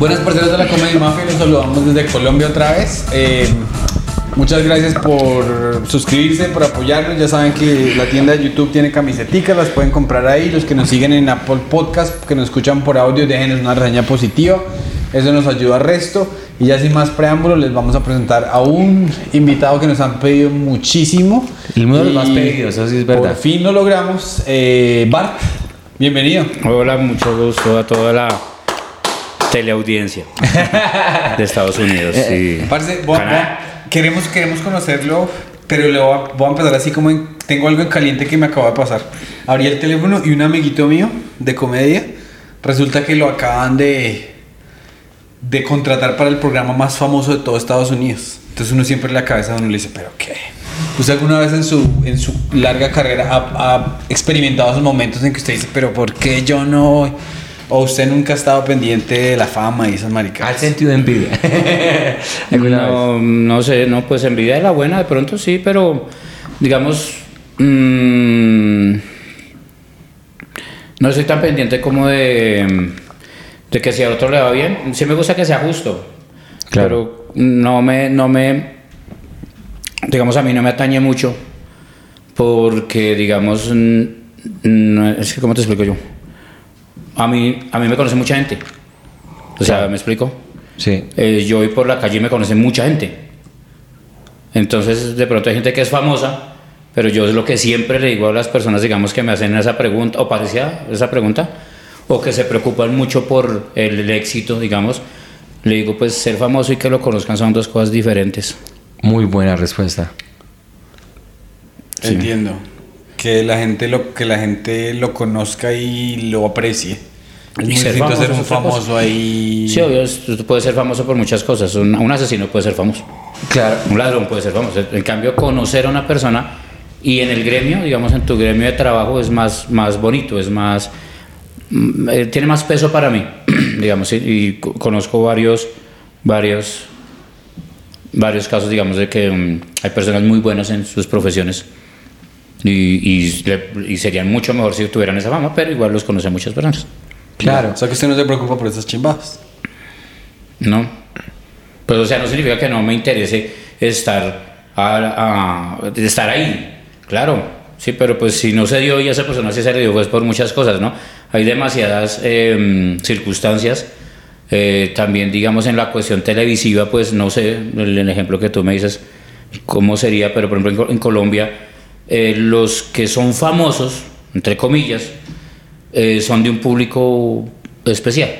Buenas personas de la Comedia Mafia, los saludamos desde Colombia otra vez. Eh, muchas gracias por suscribirse, por apoyarnos. Ya saben que la tienda de YouTube tiene camisetas, las pueden comprar ahí. Los que nos siguen en Apple Podcast, que nos escuchan por audio, déjenos una reseña positiva. Eso nos ayuda al resto. Y ya sin más preámbulos, les vamos a presentar a un invitado que nos han pedido muchísimo. El uno de los más pedidos, eso sí es verdad. Por fin lo logramos. Eh, Bart, bienvenido. Hola, mucho gusto a toda la teleaudiencia de Estados Unidos. Parce, voy Canadá. voy a- queremos, queremos conocerlo, pero le voy a, voy a empezar así como en- tengo algo en caliente que me acaba de pasar. Abrí el teléfono y un amiguito mío de comedia, resulta que lo acaban de, de contratar para el programa más famoso de todo Estados Unidos. Entonces uno siempre en la cabeza de uno le dice, pero ¿qué? ¿Usted alguna vez en su, en su larga carrera ha, ha experimentado esos momentos en que usted dice, pero ¿por qué yo no? O usted nunca ha estado pendiente de la fama y esas maricadas. sentido de envidia. No, no sé, no, pues envidia de la buena, de pronto sí, pero digamos, mm, no soy tan pendiente como de, de que si al otro le va bien. Sí me gusta que sea justo, Claro. pero no me, no me, digamos, a mí no me atañe mucho porque, digamos, no, es que, ¿cómo te explico yo? A mí, a mí me conoce mucha gente. O sea. ¿me explico? Sí. Eh, yo voy por la calle y me conoce mucha gente. Entonces, de pronto hay gente que es famosa, pero yo es lo que siempre le digo a las personas, digamos, que me hacen esa pregunta, o parecía esa pregunta, o que se preocupan mucho por el, el éxito, digamos, le digo, pues ser famoso y que lo conozcan son dos cosas diferentes. Muy buena respuesta. Sí. Entiendo. Que la gente lo que la gente lo conozca y lo aprecie. Ser distinto famoso un famoso ahí. Sí, obvio, tú puedes ser famoso por muchas cosas. Un, un asesino puede ser famoso. Claro. Un ladrón puede ser famoso. En cambio, conocer a una persona y en el gremio, digamos, en tu gremio de trabajo es más, más bonito, es más. mm, eh, tiene más peso para mí, digamos, y, y co- conozco varios, varios, varios casos, digamos, de que mm, hay personas muy buenas en sus profesiones y, y, y serían mucho mejor si tuvieran esa fama, pero igual los conocen muchas personas. Claro. O sea que usted no se preocupa por esas chimbadas. No. Pues, o sea, no significa que no me interese estar, a- a- estar ahí. Claro, sí, pero pues si no se dio y esa persona sí se le dio, pues por muchas cosas, ¿no? Hay demasiadas eh, circunstancias. Eh, también, digamos, en la cuestión televisiva, pues no sé, el, el ejemplo que tú me dices, cómo sería, pero por ejemplo en Colombia, eh, los que son famosos, entre comillas, eh, son de un público especial.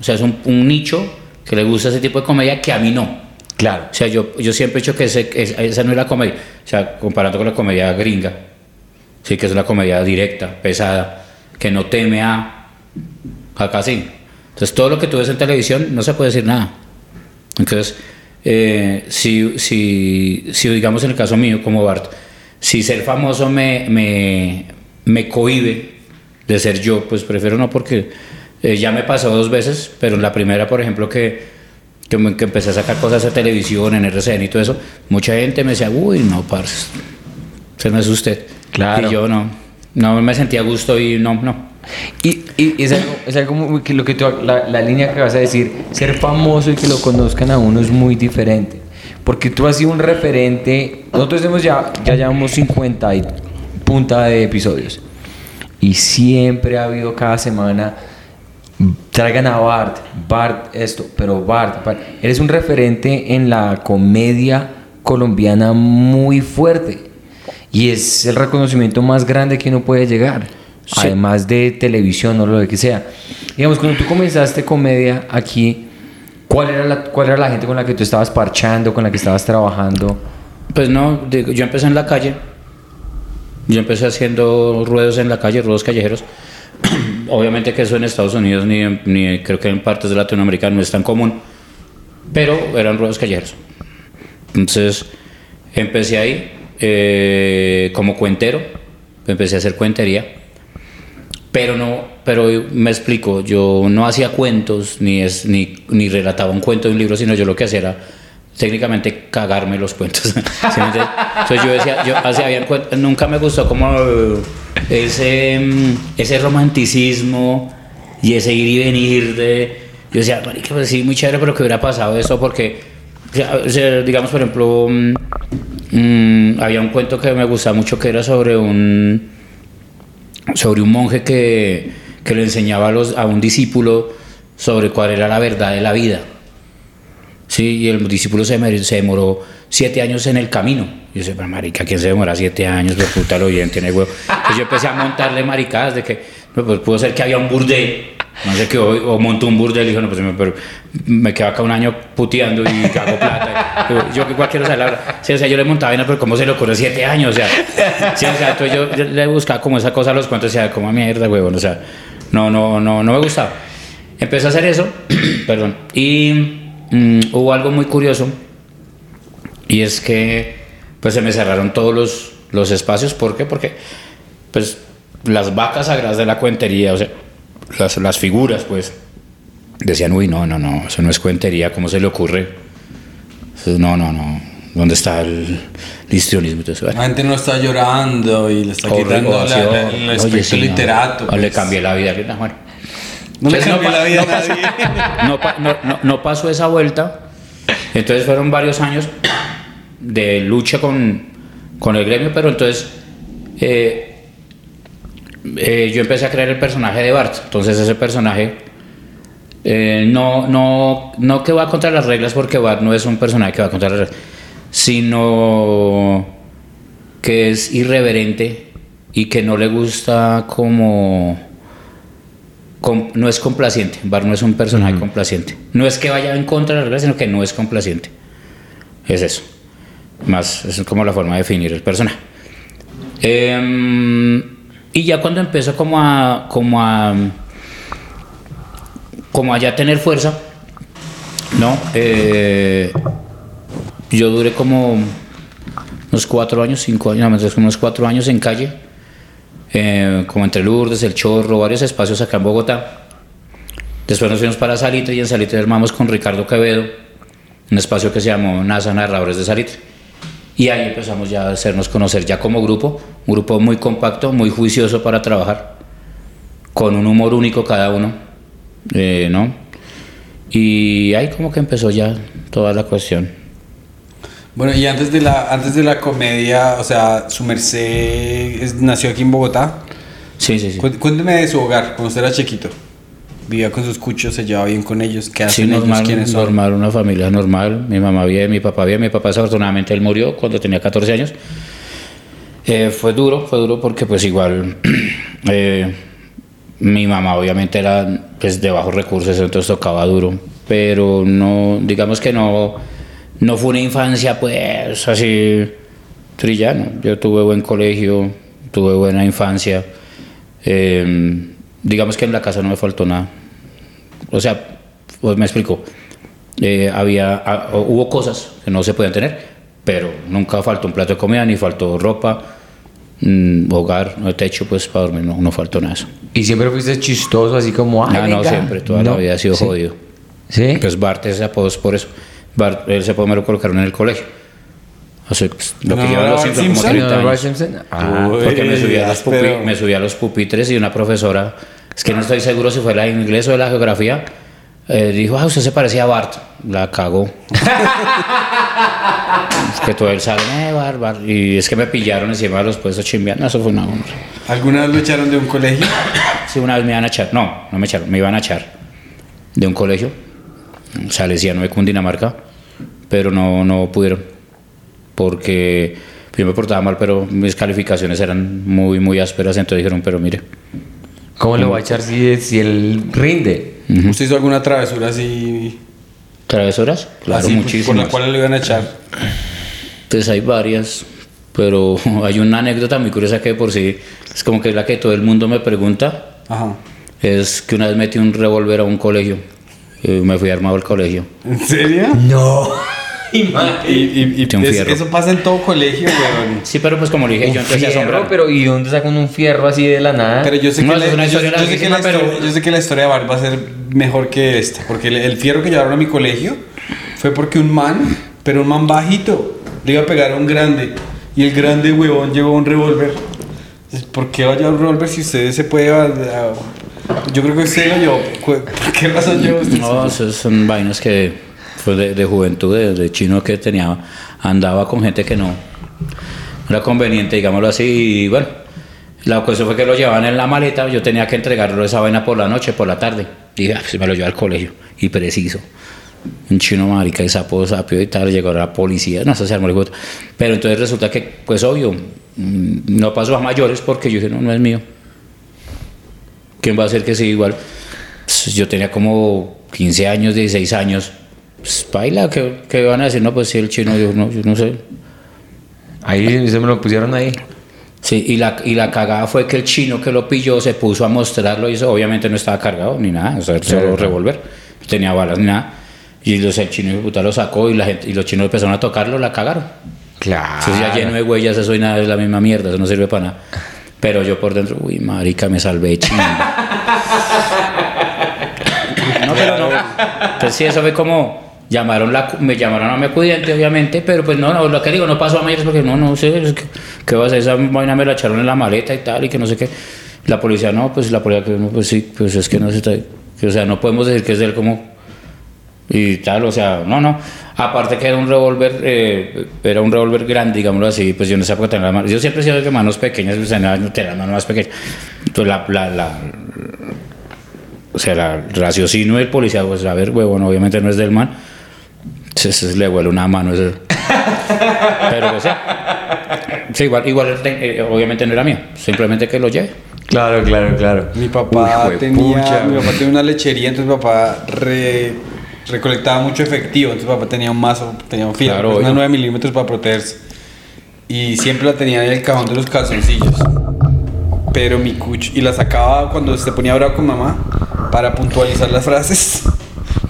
O sea, es un, un nicho que le gusta ese tipo de comedia que a mí no. Claro. O sea, yo, yo siempre he dicho que ese- esa no es la comedia. O sea, comparando con la comedia gringa, sí que es una comedia directa, pesada, que no teme a... Acá sí. Entonces, todo lo que tú ves en televisión no se puede decir nada. Entonces, eh, si, si, si digamos en el caso mío, como Bart, si ser famoso me, me, me cohibe de ser yo, pues prefiero no porque eh, ya me pasó dos veces, pero en la primera, por ejemplo, que, que, me- que empecé a sacar cosas de televisión, en RCN y todo eso, mucha gente me decía, uy, no, parce, ese no es usted. Claro. Y yo no, no me sentía a gusto y no, no. Y, y es algo, es algo muy- que lo que tú, la, la línea que vas a decir, ser famoso y que lo conozcan a uno es muy diferente. Porque tú has sido un referente. Nosotros hemos ya, ya llevamos 50 y punta de episodios. Y siempre ha habido cada semana. Traigan a Bart, Bart esto, pero Bart, Bart, eres un referente en la comedia colombiana muy fuerte. Y es el reconocimiento más grande que uno puede llegar. Sí. Además de televisión o lo que sea. Digamos, cuando tú comenzaste comedia aquí, ¿cuál era, la, ¿cuál era la gente con la que tú estabas parchando, con la que estabas trabajando? Pues no, yo empecé en la calle. Yo empecé haciendo ruedos en la calle, ruedos callejeros. Obviamente que eso en Estados Unidos ni, ni creo que en partes de Latinoamérica no es tan común, pero eran ruedos callejeros. Entonces empecé ahí eh, como cuentero, empecé a hacer cuentería, pero no, pero me explico, yo no hacía cuentos ni, es, ni, ni relataba un cuento de un libro, sino yo lo que hacía era técnicamente cagarme los cuentos. ¿Sí? Entonces yo decía, yo nunca me gustó como eh, ese, mm, ese romanticismo y ese ir y venir de, Yo decía, pues sí, muy chévere, pero que hubiera pasado eso porque, digamos, por ejemplo, mm, mm, había un cuento que me gustaba mucho que era sobre un, sobre un monje que, que le enseñaba a, los, a un discípulo sobre cuál era la verdad de la vida. Sí, y el discípulo se, se demoró siete años en el camino. Yo sé, marica, ¿quién se demora siete años? Pues puta lo bien, tiene huevo. Yo empecé a montarle maricadas de que, pues pudo ser que había un burdel. No sé qué, o, o montó un burdel y dijo, no, pues me, pero me quedo acá un año puteando y hago plata. Yo, yo que igual quiero saber la verdad. Sí, o sea, yo le montaba vaina, pero ¿cómo se le ocurre siete años? O sea, sí, o sea, entonces yo, yo le buscaba como esa cosa a los cuentos, o sea, como mierda, huevón, o sea, no, no, no, no me gustaba. Empecé a hacer eso, perdón, y mm, hubo algo muy curioso, y es que pues se me cerraron todos los, los espacios, ¿por qué? Porque pues las vacas sagradas de la cuentería, o sea, las, las figuras, pues, decían, uy, no, no, no, eso no es cuentería, ¿cómo se le ocurre? No, no, no, ¿dónde está el histrionismo? La gente no está llorando y le está quitando el aspecto sí, literato. No, Le pues. cambié la vida. no, bueno. No le cambió la vida a nadie. no pasó esa vuelta. Entonces fueron varios años de lucha con, con el gremio, pero entonces eh, eh, yo empecé a crear el personaje de Bart. Entonces ese personaje eh, no, no, no que va contra las reglas, porque Bart no es un personaje que va contra las reglas, sino que es irreverente y que no le gusta como com- no es complaciente. Bar no es un personaje complaciente. No es que vaya en contra de las reglas, sino que no es complaciente. Es eso. Más, es como la forma de definir el personaje. Em, y ya cuando empezó como a, como a, como a ya tener fuerza, ¿no? Eh, yo duré como unos cuatro años, cinco años, no, unos cuatro años en calle, eh, como entre Lourdes, El Chorro, varios espacios acá en Bogotá. Después nos fuimos para Salitre y en Salitre armamos con Ricardo Quevedo un espacio que se llamó NASA Narradores de Salitre. Y ahí empezamos ya a hacernos conocer ya como grupo, un grupo muy compacto, muy juicioso para trabajar, con un humor único cada uno, eh, ¿no? Y ahí como que empezó ya toda la cuestión. Bueno, y antes de la, antes de la comedia, o sea, su merced es- nació aquí en Bogotá. Sí, sí, sí. Cué- Cuénteme de su hogar, cuando usted era chiquito. Vivía con sus cuchos, se llevaba bien con ellos. ¿Qué Sí, hacen ellos? normal, ¿Quiénes son? normal, una familia normal. Mi mamá bien, mi papá bien. Mi papá desafortunadamente él murió cuando tenía 14 años. Eh, fue duro, fue duro porque pues igual eh, mi mamá obviamente era pues de bajos recursos, entonces tocaba duro. Pero no, digamos que no, no fue una infancia pues así trillana. Yo tuve buen colegio, tuve buena infancia. Eh, digamos que en la casa no me faltó nada. O sea, pues me explico. Eh, había, ah, hubo cosas que no se podían tener, pero nunca faltó un plato de comida, ni faltó ropa, mm, hogar, no techo, pues para dormir, no, no faltó nada. Y siempre fuiste chistoso, así como. "Ay, Ah, no, venga". siempre, toda la No, vida ha sido ¿sí? jodido. ¿Sí? Pues Bart apodo es por eso. Bart, apodo me lo colocaron en el colegio. O sea, pues, lo que ¿No lleva los Simpsons como Simpson? 30 ¿No, años. Ah, Uy, Porque me subí, a los pupi- me subí a los pupitres y una profesora, es que no estoy seguro si fue la de inglés o de la geografía, eh, dijo, ah, usted se parecía a Bart. La cagó. Es que todo el salón, eh, Bart, Bart. Y es que me pillaron encima de los puestos chimbeando. Eso fue una honra. ¿Alguna vez lo echaron de un colegio? Sí, una vez me iban a echar. No, no me echaron, me iban a echar de un colegio, salesiano de Cundinamarca, pero no, no pudieron. Porque yo me portaba mal, pero mis calificaciones eran muy, muy ásperas. Entonces dijeron, pero mire, ¿Cómo le va a echar si, si él rinde? ¿Usted hizo alguna travesura así? ¿travesuras? Claro, así, pues, muchísimas. Por la cual le iban a echar. Pues hay varias, pero hay una anécdota muy curiosa que por sí es como que es la que todo el mundo me pregunta. Ajá. Es que una vez metí un revólver a un colegio. Y me fui armado al colegio. ¿En serio? No. Y, y, y es- fierro. eso pasa en todo colegio, weón. Sí, pero pues como le dije, yo Un empecé a fierro, asombrar. pero ¿y dónde sacan un fierro así de la nada? Pero yo sé, que la, historia de Bart va a ser mejor que esta. Porque el, el fierro que llevaron a mi colegio fue porque un man, pero un man bajito, le iba a pegar a un grande. Y el grande huevón llevó un revólver. ¿Por qué va a llevar un revólver si usted se puede a- a- Yo creo que usted lo llevó. ¿Por qué razón llevó usted? No, esos son vainas que fue de, de juventud, de, de chino que tenía, andaba con gente que no era conveniente, digámoslo así, y bueno, la cuestión fue que lo llevaban en la maleta, yo tenía que entregarlo esa vaina por la noche, por la tarde, y dije, ah, pues me lo llevo al colegio, y preciso. Un chino marica y sapo, sapio y tal, llegó la policía, no sé se armó el Pero entonces resulta que, pues obvio, mm, no pasó a mayores porque yo dije, no, no es mío. ¿Quién va a hacer que sí igual? Pues, yo tenía como 15 años, 16 años. Pues, baila, ¿qué, qué van a decir? No, pues sí, el chino, yo no, yo no sé. Ahí se me lo pusieron ahí. Sí, y la, y la cagada fue que el chino que lo pilló se puso a mostrarlo y eso obviamente no estaba cargado ni nada, o sea, solo revólver, no tenía balas ni nada. Y los, el chino puta lo sacó y, la gente, y los chinos empezaron a tocarlo, la cagaron. Claro. Eso ya lleno de huellas, eso y nada, es la misma mierda, eso no sirve para nada. Pero yo por dentro, uy, marica, me salvé chimba. no, pero no. Entonces sí, eso fue como, llamaron la, me llamaron a mi acudiente, obviamente, pero pues no, no, lo que digo, no pasó a mayores porque no, no sé, es que, ¿qué va a hacer? Esa vaina me la echaron en la maleta y tal, y que no sé qué. La policía, no, pues la policía, pues sí, pues es que no se está, o sea, no podemos decir que es de él como y tal, o sea, no, no. Aparte que era un revólver, eh, era un revólver grande, digámoslo así, pues yo en esa época tenía las manos, yo siempre he sido de manos pequeñas, pues tenía tenía las manos más pequeñas. Entonces la, la, la- o sea, la el raciocinio del policía, pues a ver, huevón, obviamente no es del man, se, se le huele una mano, eso. pero pues sí, Sí, igual, igual eh, obviamente no era mío, simplemente que lo lleve. Claro, claro, claro. Mi papá Uy, tenía, mi papá tenía una lechería, entonces mi papá re- recolectaba mucho efectivo, entonces papá tenía un mazo, tenía un filo, Claro, pues, una obvio. 9 milímetros para protegerse. Y siempre la tenía en el cajón de los calzoncillos. Pero mi cuch, y la sacaba cuando se ponía bravo con mamá para puntualizar las frases.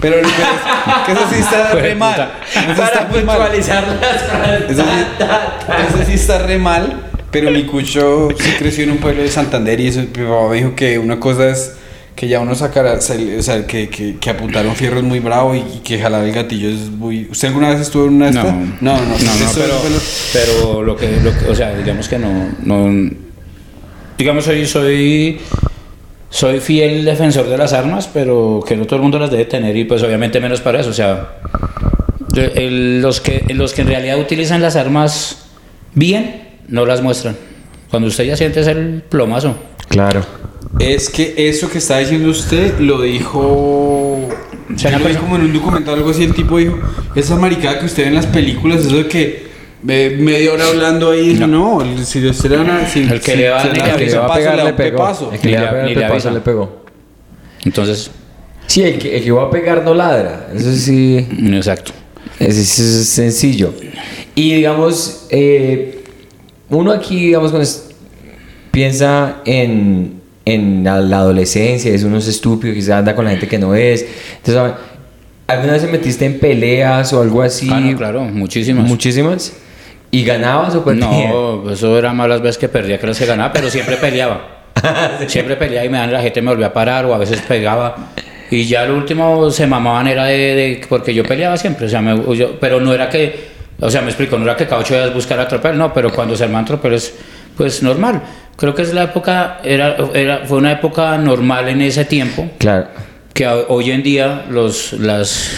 Pero, pero es- que eso sí está re mal. Eso muy mal. las frases. Eso sí, eso sí está re mal, pero mi cucho sí creció en un pueblo de Santander y eso, mi papá me dijo que una cosa es que ya uno sacara, sal- o sea, que, que, que apuntar un fierro es muy bravo y, y que jalar el gatillo es muy... ¿Usted alguna vez estuvo en una de No, estas? No, no, no. no, pero, pero lo, que, lo que- o sea, digamos que no, no digamos soy, soy, soy fiel defensor de las armas, pero que no todo el mundo las debe tener y pues obviamente menos para eso, o sea, el- los, que, los que en realidad utilizan las armas bien, no las muestran. Cuando usted ya siente el plomazo. Claro. Es que eso que está diciendo usted lo dijo. sea, yo lo vi cosa- como en un documental algo así. El tipo dijo: Esa maricada que usted ve en las películas, eso de que eh, media hora hablando ahí. No, no el- si usted le van a. Si, El que si le va- le a pegar le pegó. El que le va a pegar le pegó. Entonces, Sí, el que, el que va a pegar no ladra. Eso sí. exacto. Eso sí es sencillo. Y digamos, eh, uno aquí, digamos, cuando es- piensa en, en la, la adolescencia, es uno es estúpido, quizás anda con la gente que no es. Entonces, ¿alguna vez te metiste en peleas o algo así? Ah, no, claro, muchísimas. Muchísimas. ¿Y ganabas o perdías? No, eso era más las veces que perdía que las que ganaba, pero siempre peleaba. siempre peleaba y me dan la gente me volvía a parar o a veces pegaba. Y ya lo último se mamaban era de, de- porque yo peleaba siempre, o sea, me- yo- pero no era que, o sea, me explico, no era que cada ocho días buscar a tropel, no, pero cuando se arman tropel es pues normal. Creo que es la época, era, era, fue una época normal en ese tiempo Claro. que ho- hoy en día los, las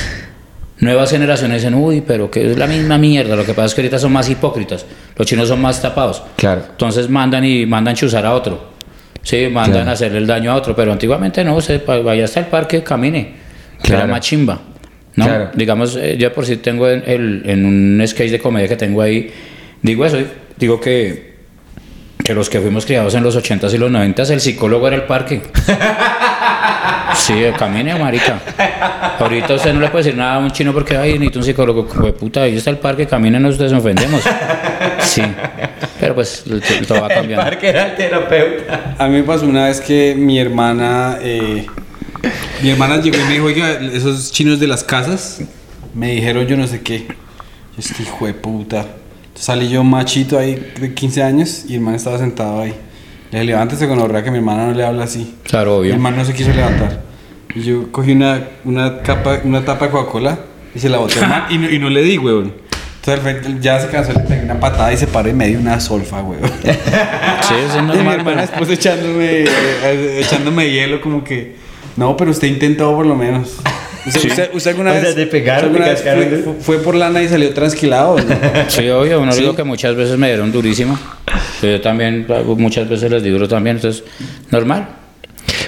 nuevas generaciones dicen, uy, pero que es la misma mierda, lo que pasa es que ahorita son más hipócritas, los chinos son más tapados, Claro. entonces mandan y mandan chuzar a otro, sí, mandan Claro. a hacerle el daño a otro, pero antiguamente no, se, vaya hasta el parque, camine, que era Claro. más chimba, ¿no? Claro. Digamos, eh, yo por si tengo en, el, en un sketch de comedia que tengo ahí, digo eso, digo que que los que fuimos criados en los 80s y los 90s, el psicólogo era el parque. Sí, camine, marica. Ahorita usted no le puede decir nada a un chino porque, ay, necesito un psicólogo. Pues puta, ahí está el parque, caminen, ustedes nos ofendemos. Sí, pero pues todo va cambiando. parque era el terapeuta. A mí me pasó una vez que mi hermana, eh, mi hermana llegó y me dijo, oiga, esos chinos de las casas, me dijeron yo no sé qué. Yo, este hijo de puta. Salí yo machito ahí de 15 años y el man estaba sentado ahí. Le dije, levántese con la verdad que mi hermana no le habla así. Claro, Y obvio. el man no se quiso levantar. Y yo cogí una, una, capa, una tapa de Coca-Cola y se la boté al man y no, y no le di, weón. Entonces al frente ya se cansó, le pegué una patada y se paró y me dio una solfa, weón. Sí, eso es Y mi normal, hermana weón. después echándome, eh, echándome hielo como que... No, pero usted intentó por lo menos. ¿Usted, Sí. usted- usted alguna O sea, vez... pegaron, usted alguna vez fue, fue por lana y salió transquilado? ¿no? Sí, obvio, uno Sí. digo que muchas veces me dieron durísimo. Pero yo también, muchas veces les di duro también, entonces, normal.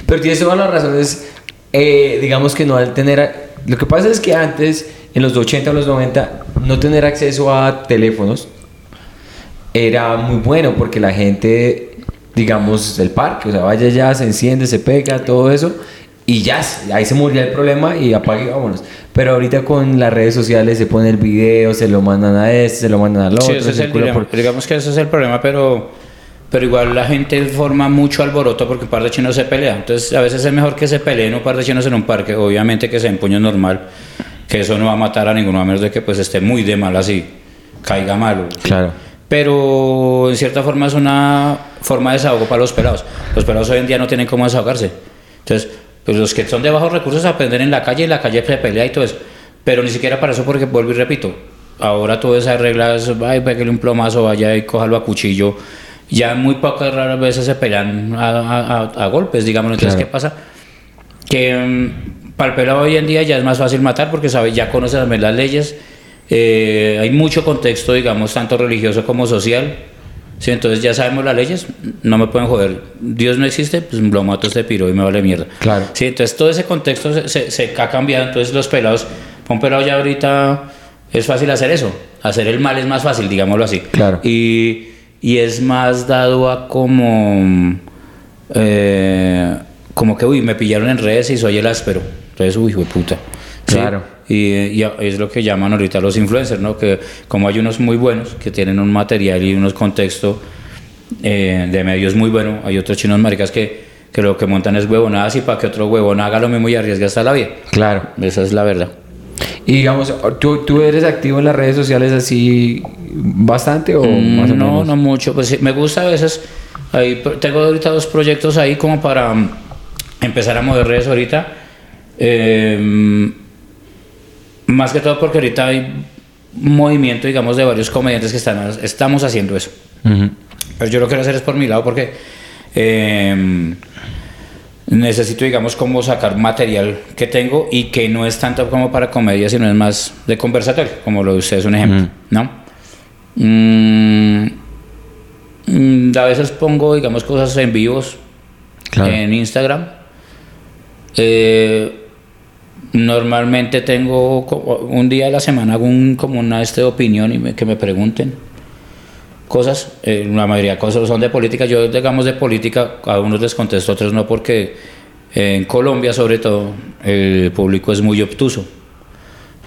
Pero tienes todas las razones, eh, digamos que no al tener... Lo que pasa es que antes, en los 80 o los 90, no tener acceso a teléfonos era muy bueno porque la gente, digamos, del parque, o sea, vaya ya, se enciende, se pega, todo eso, y ya, ahí se moría el problema y apague vámonos. Pero ahorita con las redes sociales se pone el video, se lo mandan a este, se lo mandan al otro, Sí, es el por- Digamos que ese es el problema, pero, pero igual la gente forma mucho alboroto porque un par de chinos se pelean. Entonces, a veces es mejor que se peleen un par de chinos en un parque. Obviamente que se empuño normal, que eso no va a matar a ninguno, a menos de que pues esté muy de mal así, caiga malo. Claro. Pero en cierta forma es una forma de desahogo para los pelados. Los pelados hoy en día no tienen cómo desahogarse. Entonces, pues los que son de bajos recursos aprenden en la calle, en la calle se pelea y todo eso. Pero ni siquiera para eso, porque vuelvo y repito, ahora todas esas reglas, ay, pégale un plomazo, vaya y cójalo a cuchillo. Ya muy pocas raras veces se pelean a, a- a- golpes, digamos. Entonces, Claro. ¿qué pasa? que mm, para el pelado hoy en día ya es más fácil matar porque sabe, ya conoce también las leyes, eh, hay mucho contexto, digamos, tanto religioso como social. Sí, entonces ya sabemos las leyes, no me pueden joder. Dios no existe, pues lo mato este piro y me vale mierda. Claro. Sí, entonces todo ese contexto se, se- se ha cambiado. Entonces los pelados, un pelado ya ahorita es fácil hacer eso. Hacer el mal es más fácil, digámoslo así. Claro. Y, y es más dado a como. eh, como que, uy, me pillaron en redes y soy el áspero. Entonces, uy, hijo de puta. Sí. Claro. Y, y es lo que llaman ahorita los influencers, ¿no? Que como hay unos muy buenos que tienen un material y unos contextos eh, de medios muy buenos, hay otros chinos maricas que, que lo que montan es huevonadas y para que otro huevón haga lo mismo y arriesgue hasta la vida. Claro. Esa es la verdad. Y digamos, ¿tú, tú eres activo en las redes sociales así bastante o Mm, más o no, menos? no mucho. Pues sí, me gusta a veces. Ahí, pro- tengo ahorita dos proyectos ahí como para mm, empezar a mover redes ahorita. Eh, más que todo porque ahorita hay un movimiento, digamos, de varios comediantes que están, estamos haciendo eso. Pero yo lo quiero hacer es por mi lado porque eh, necesito, digamos, como sacar material que tengo y que no es tanto como para comedia, sino es más de conversatorio, como lo de ustedes, un ejemplo. ¿no? Mm, mm, a veces pongo, digamos, cosas en vivos Claro. en Instagram. Eh, normalmente tengo un día a la semana hago un, como una este de opinión y me- que me pregunten cosas. Eh, la mayoría de cosas son de política. Yo, digamos, de política, a unos les contesto, a otros no, porque en Colombia, sobre todo, el público es muy obtuso.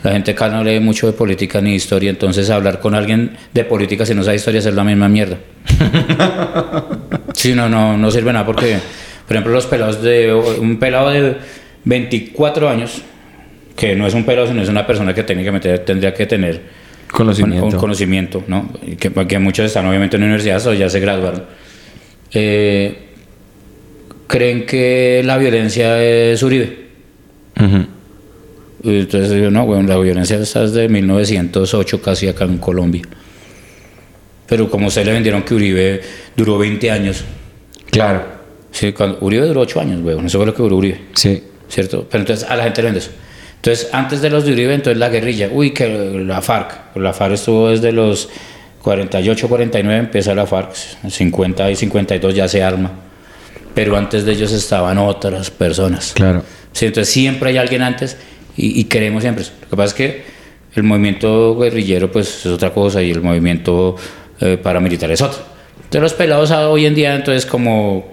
La gente acá no lee mucho de política ni historia, entonces hablar con alguien de política si no sabe historia es la misma mierda. Sí, no, no, no sirve nada porque, por ejemplo, los pelados de un pelado de 24 años, que no es un pelado, sino es una persona que técnicamente tendría que tener Conocimiento. un, un conocimiento, ¿no? Que, que muchos están obviamente en universidades o ya se graduaron. Eh, creen que la violencia es Uribe. Ujú. Y Entonces yo, no, bueno, la violencia está desde 1908 casi acá en Colombia. Pero como ustedes le vendieron que Uribe duró 20 años. Claro. Sí, cuando, Uribe duró 8 años, weón. Eso fue lo que duró Uribe. Sí. ¿Cierto? Pero entonces a la gente le vende eso. Entonces, antes de los de Uribe, entonces la guerrilla. Uy, que la FARC. La FARC estuvo desde los 48, 49, empieza la FARC. 50 y 52 ya se arma. Pero antes de ellos estaban otras personas. Claro. Sí, entonces siempre hay alguien antes y, y queremos siempre eso. Lo que pasa es que el movimiento guerrillero pues es otra cosa y el movimiento eh, paramilitar es otra. Entonces los pelados hoy en día entonces como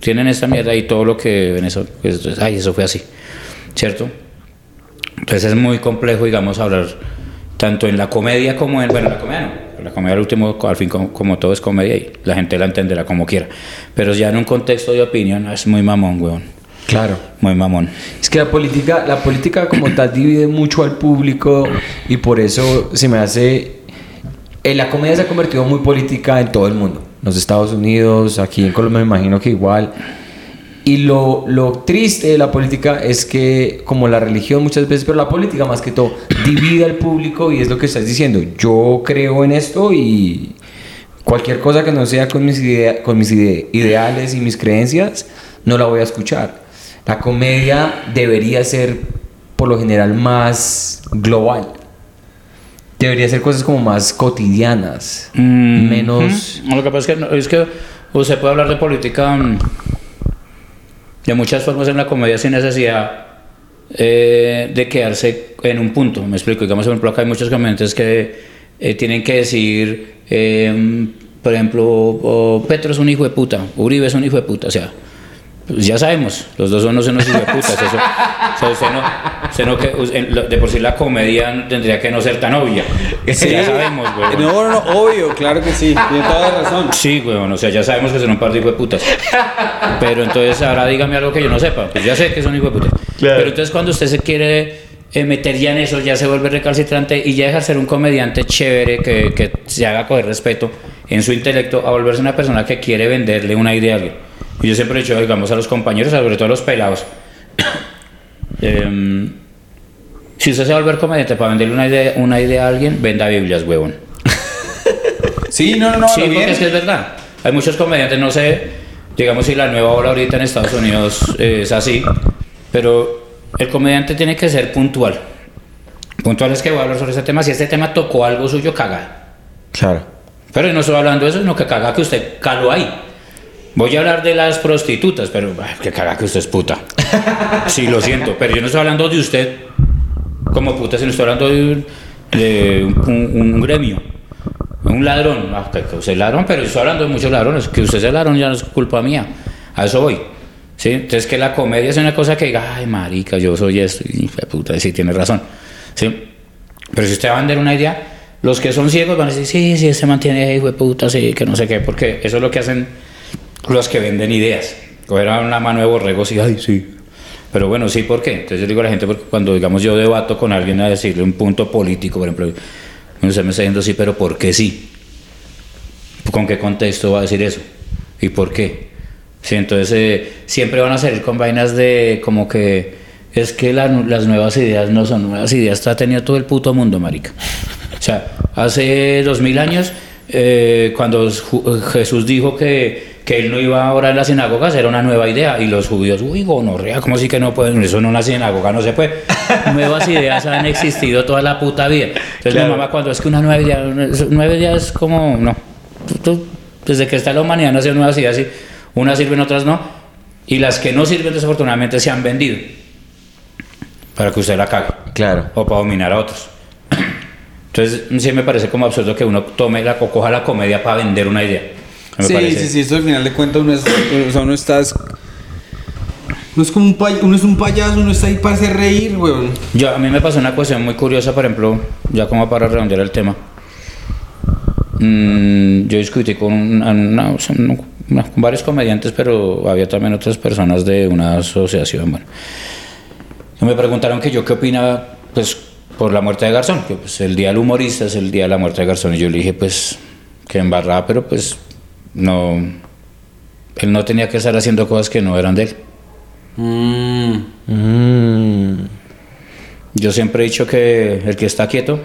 tienen esta mierda y todo lo que ven eso, pues, ay, eso fue así, ¿cierto? Entonces es muy complejo, digamos, hablar tanto en la comedia como en, bueno, la comedia no, la comedia al último, al fin como, como todo es comedia y la gente la entenderá como quiera, pero ya en un contexto de opinión es muy mamón, weón, Claro. muy mamón. Es que la política, la política como tal divide mucho al público y por eso se me hace... eh, la comedia se ha convertido muy política en todo el mundo. En los Estados Unidos, aquí en Colombia me imagino que igual. Y lo, lo triste de la política es que, como la religión muchas veces, pero la política más que todo, divide al público y es lo que estás diciendo. Yo creo en esto y cualquier cosa que no sea con mis, idea- con mis ide- ideales y mis creencias, no la voy a escuchar. La comedia debería ser, por lo general, más global. Debería ser cosas como más cotidianas, Mm, menos... mm. Lo que pasa es que, es que usted puede hablar de política mm, de muchas formas en la comedia sin necesidad eh, de quedarse en un punto. Me explico. Digamos, por ejemplo, acá hay muchos comediantes que eh, tienen que decir, eh, por ejemplo, oh, Petro es un hijo de puta, Uribe es un hijo de puta. O sea, pues ya sabemos, los dos son unos putas. Eso, o sea, usted no, usted no que, en- lo- de por sí la comedia tendría que no ser tan obvia. Ya sabemos, güey. No, no, no, obvio, claro que sí. Tiene toda la razón. Sí, weón, o sea, ya sabemos que son un par de putas. Pero entonces ahora dígame algo que yo no sepa. Pues ya sé que son putas. Pero entonces cuando usted se quiere eh, meter ya en eso, ya se vuelve recalcitrante y ya deja de ser un comediante chévere que, que se haga coger respeto en su intelecto a volverse una persona que quiere venderle una idea a alguien. Y yo siempre he dicho, digamos, a los compañeros, sobre todo a los pelados. em, si usted se va a volver comediante para venderle una idea, una idea a alguien, venda Biblias, huevón. Sí, no, no, no. Sí, lo porque bien. es que es verdad. Hay muchos comediantes, no sé, digamos si la nueva ola ahorita en Estados Unidos eh, es así, pero el comediante tiene que ser puntual. Puntual es que voy a hablar sobre este tema. Si este tema tocó algo suyo, caga. Claro. Pero no estoy hablando de eso, sino que caga que usted caló ahí. Voy a hablar de las prostitutas, pero que caga que usted es puta. Sí, lo siento, pero yo no estoy hablando de usted como puta, sino estoy hablando de, un- un, un gremio. Un ladrón, ah, que, usted ladrón, pero estoy hablando de muchos ladrones. Que usted sea ladrón ya no es culpa mía. A eso voy. ¿sí? Entonces, que la comedia es una cosa que diga, ay, marica, yo soy esto. Y puta, sí, tiene razón. ¿sí? Pero si usted va a vender una idea, los que son ciegos van a decir, sí, sí, se mantiene, hijo de puta, sí, que no sé qué, porque eso es lo que hacen los que venden ideas. Coger a una mano de borregos y, ay, sí. Pero bueno, sí, ¿por qué? Entonces yo digo a la gente, porque cuando, digamos, yo debato con alguien a decirle un punto político, por ejemplo, usted me está diciendo sí, pero ¿por qué sí? ¿Con qué contexto va a decir eso? ¿Y por qué? Sí, entonces eh, siempre van a salir con vainas de como que es que la- las nuevas ideas no son nuevas ideas, está tenido todo el puto mundo, marica. O sea, hace dos mil años, eh, cuando Jesús dijo que, que él no iba ahora en las sinagogas, era una nueva idea. Y los judíos, uy, gonorrea, ¿cómo así que no pueden? Eso en una sinagoga no se puede. Nuevas ideas han existido toda la puta vida. Entonces mi mamá cuando es que una nueva idea, nueva idea es como, no. Desde que está la humanidad no hacen nuevas ideas y unas sirven, otras no. Y las que no sirven desafortunadamente se han vendido. Para que usted la cague Claro. o para dominar a otros. Entonces, sí me parece como absurdo que uno tome la o coja la comedia para vender una idea. Me Sí, parece. sí, sí, esto al final de cuentas uno es, o sea, uno está, es- uno es como un pay- uno es un payaso, uno está ahí para hacer reír, weón. Yo, a mí me pasó una cuestión muy curiosa, por ejemplo, ya como para redondear el tema. Mm, yo discutí una- una- con varios comediantes, pero había también otras personas de una asociación. Bueno, Y me preguntaron que yo qué opinaba, pues, por la muerte de Garzón, que pues el día del humorista es el día de la muerte de Garzón. Y yo le dije, pues, que embarrada, pero pues, no. Él no tenía que estar haciendo cosas que no eran de él. Mm. Yo siempre he dicho que el que está quieto,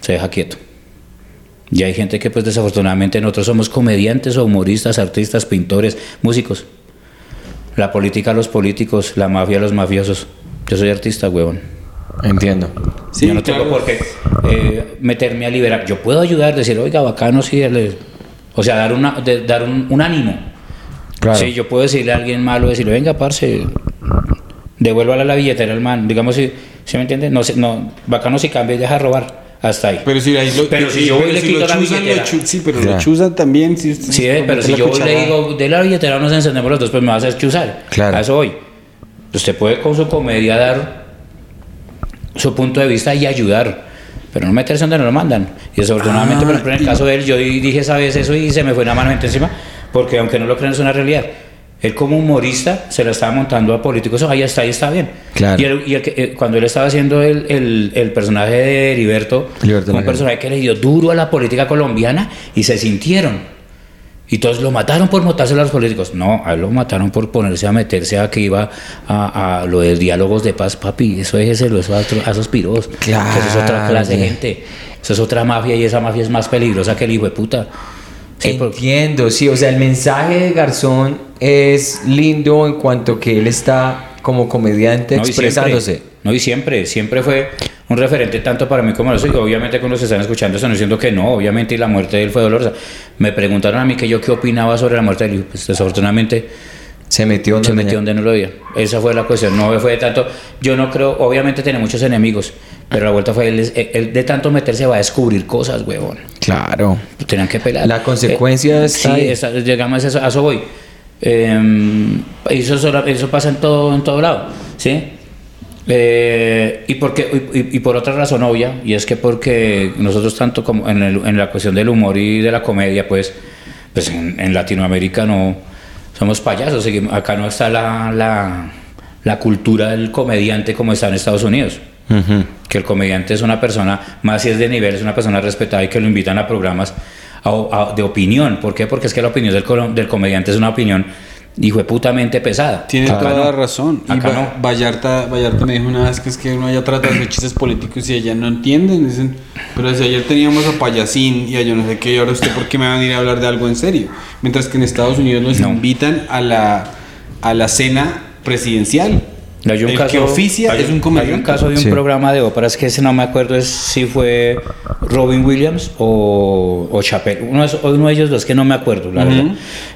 se deja quieto. Y hay gente que pues desafortunadamente nosotros somos comediantes o humoristas, artistas, pintores, músicos. La política a los políticos, la mafia a los mafiosos. Yo soy artista, huevón. Entiendo. Sí, yo no tengo por qué eh, meterme a liberar. Yo puedo ayudar, decir, oiga, bacano, sí, dale". O sea, dar, una, de- dar un, un ánimo. Claro. Sí, yo puedo decirle a alguien malo, decirle, venga, parce, devuélvala la billetera al man. Digamos, si, ¿sí me entiende? No, no, bacano si cambia y deja de robar. Hasta ahí. Pero si, ahí lo, Pero si yo voy y le si quito la chuzan, billetera. chu- sí, pero Claro. lo chuzan también. Sí, Sí, eh, pero si yo voy le digo, de la billetera nos encendemos los dos, pues me va a hacer chuzar. Claro. A eso voy. Usted puede con su comedia dar su punto de vista y ayudar, pero no meterse donde no lo mandan. Y desafortunadamente, Ah, por ejemplo, en el caso de él, yo dije esa vez eso y se me fue una mano gente encima, porque aunque no lo crean, es una realidad. Él como humorista se la estaba montando a políticos, ahí está, ahí está bien. Claro. Y, él- y que- eh, cuando él estaba haciendo el, el- el personaje de Heriberto, Heriberto un personaje que le dio duro a la política colombiana y se sintieron. Y todos lo mataron por montarse a los políticos. No, a él lo mataron por ponerse a meterse a que iba a, a lo de diálogos de paz, papi. Eso es eso a, a esos piros. Claro, Eso es otra clase de gente. Eso es otra mafia y esa mafia es más peligrosa que el hijo de puta. Sí, Entiendo, sí, o sea, el mensaje de Garzón es lindo en cuanto que él está como comediante No, expresándose. Siempre, no, y siempre, siempre fue un referente tanto para mí como para nosotros. Y obviamente cuando se están escuchando eso, no diciendo que no, obviamente y la muerte de él fue dolorosa. Me preguntaron a mí que yo qué opinaba sobre la muerte de él. Pues desafortunadamente Se metió donde se metió donde no lo veía. Esa fue la cuestión. No fue de tanto. Yo no creo, obviamente tiene muchos enemigos, pero la vuelta fue él, él- él de tanto meterse va a descubrir cosas, huevón. Claro. Tenían que pelar. La consecuencia Eh, está sí, ahí. esa- llegamos a eso, a eso voy. Eh, eso, eso pasa en todo, en todo lado, ¿sí? Eh, y, porque, y, y por otra razón obvia, y es que porque nosotros tanto como en, el- en la cuestión del humor y de la comedia, pues, pues en, en Latinoamérica no somos payasos, acá no está la, la, la cultura del comediante como está en Estados Unidos que el comediante es una persona, más si es de nivel, es una persona respetada y que lo invitan a programas a- a- de opinión. ¿Por qué? Porque es que la opinión del, del comediante es una opinión hijo de putamente pesada. Tiene Acá toda no. la razón. Y Acá Va- no. Vallarta, Vallarta me dijo una vez que es que uno allá trata de chistes políticos y allá no entienden. Dicen, pero si ayer teníamos a Payasín y a yo no sé qué, y ahora usted por qué me van a ir a hablar de algo en serio. Mientras que en Estados Unidos nos No. invitan a la, a la cena presidencial. Hay un el caso, que oficia hay es un comediante. Hay un caso de un Sí. programa de óperas que ese no me acuerdo es si fue Robin Williams o, o Chappelle. Uno de, uno de ellos dos que no me acuerdo, la Ujú. verdad.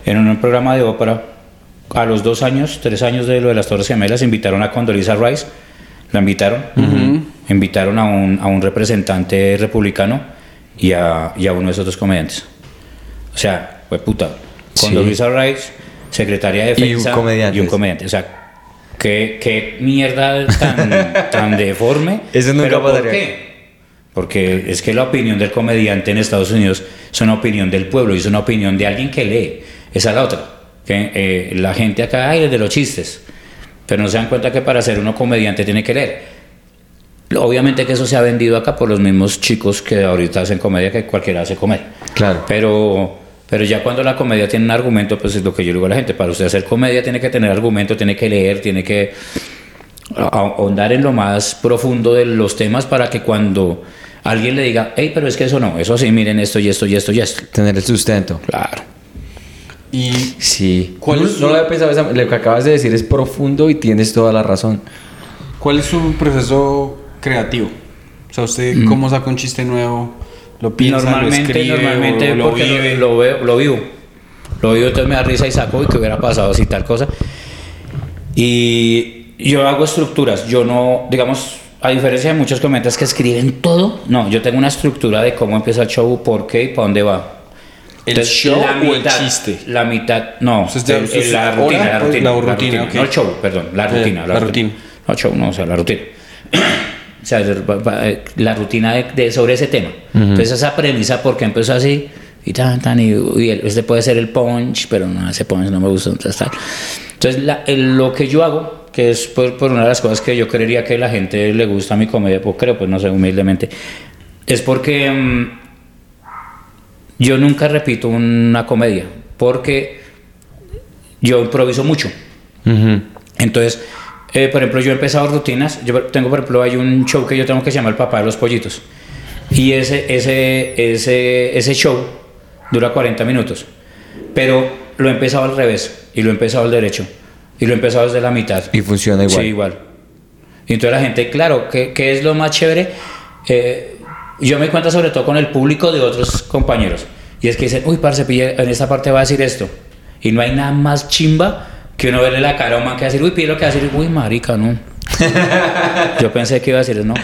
En un programa de ópera, a los dos años, tres años de lo de las Torres Gemelas, invitaron a Condoleezza Rice. La invitaron. Invitaron a un, a un representante republicano y a, y a uno de esos dos comediantes. O sea, fue puta. Sí. Condoleezza Rice, secretaria de Y un defensa comediante. y un comediante. O sea, qué, qué mierda tan, tan deforme. Eso nunca ¿Pero por qué? Porque es que la opinión del comediante en Estados Unidos es una opinión del pueblo y es una opinión de alguien que lee. Esa es la otra. Que eh, la gente acá, ay, es de los chistes. Pero no se dan cuenta que para ser uno comediante tiene que leer. Obviamente que eso se ha vendido acá por los mismos chicos que ahorita hacen comedia, que cualquiera hace comedia. Claro. Pero, pero ya cuando la comedia tiene un argumento, pues es lo que yo digo a la gente. Para usted hacer comedia tiene que tener argumento, tiene que leer, tiene que ahondar en lo más profundo de los temas para que cuando alguien le diga, hey, pero es que eso no, eso sí, miren esto y esto y esto y esto. Tener el sustento. Claro. Y Sí. ¿Cuál no, es su- no lo había pensado. Lo que acabas de decir es profundo y tienes toda la razón. ¿cuál es su proceso creativo? O sea, ¿usted cómo saca un chiste nuevo? ¿Lo piensa, normalmente, lo escribe normalmente lo porque lo- vive? Lo, veo, lo vivo. Lo vivo, entonces me da risa y saco y que hubiera pasado así tal cosa. Y yo hago estructuras. Yo no, digamos, a diferencia de muchos comentas que escriben todo, no, yo tengo una estructura de cómo empieza el show, por qué y para dónde va. ¿El show o el chiste? La mitad, no, usted- el- el- la hora, rutina, la pues, rutina. la rutina, ok. No el show, perdón, la Eh, rutina. la rutina. No show, no, o sea, la rutina. o sea, eh, la rutina de, de- sobre ese tema. Entonces, esa premisa, porque empezó así, y tan, tan, y, y el- este puede ser el punch, pero no, ese punch no me gusta. Entonces, tal. Entonces la- el- lo que yo hago, que es por, por una de las cosas que yo creería que la gente le gusta a mi comedia, pues creo, pues no sé, humildemente, es porque mm, yo nunca repito una comedia, porque yo improviso mucho. Entonces, eh, por ejemplo, yo he empezado rutinas. Yo tengo, por ejemplo, hay un show que yo tengo que se llama El Papá de los Pollitos. Y ese, ese, ese, ese show dura 40 minutos. Pero lo he empezado al revés y lo he empezado al derecho. Y lo he empezado desde la mitad. Y funciona igual. Sí, igual. Y entonces la gente, claro, ¿qué, qué es lo más chévere? Eh, yo me cuento sobre todo con el público de otros compañeros. Y es que dicen, uy, parce, pille, en esta parte va a decir esto. Y no hay nada más chimba que uno verle la cara a un man que va a decir, uy, pille lo que va a decir, uy, marica, no. yo pensé que iba a decir, no.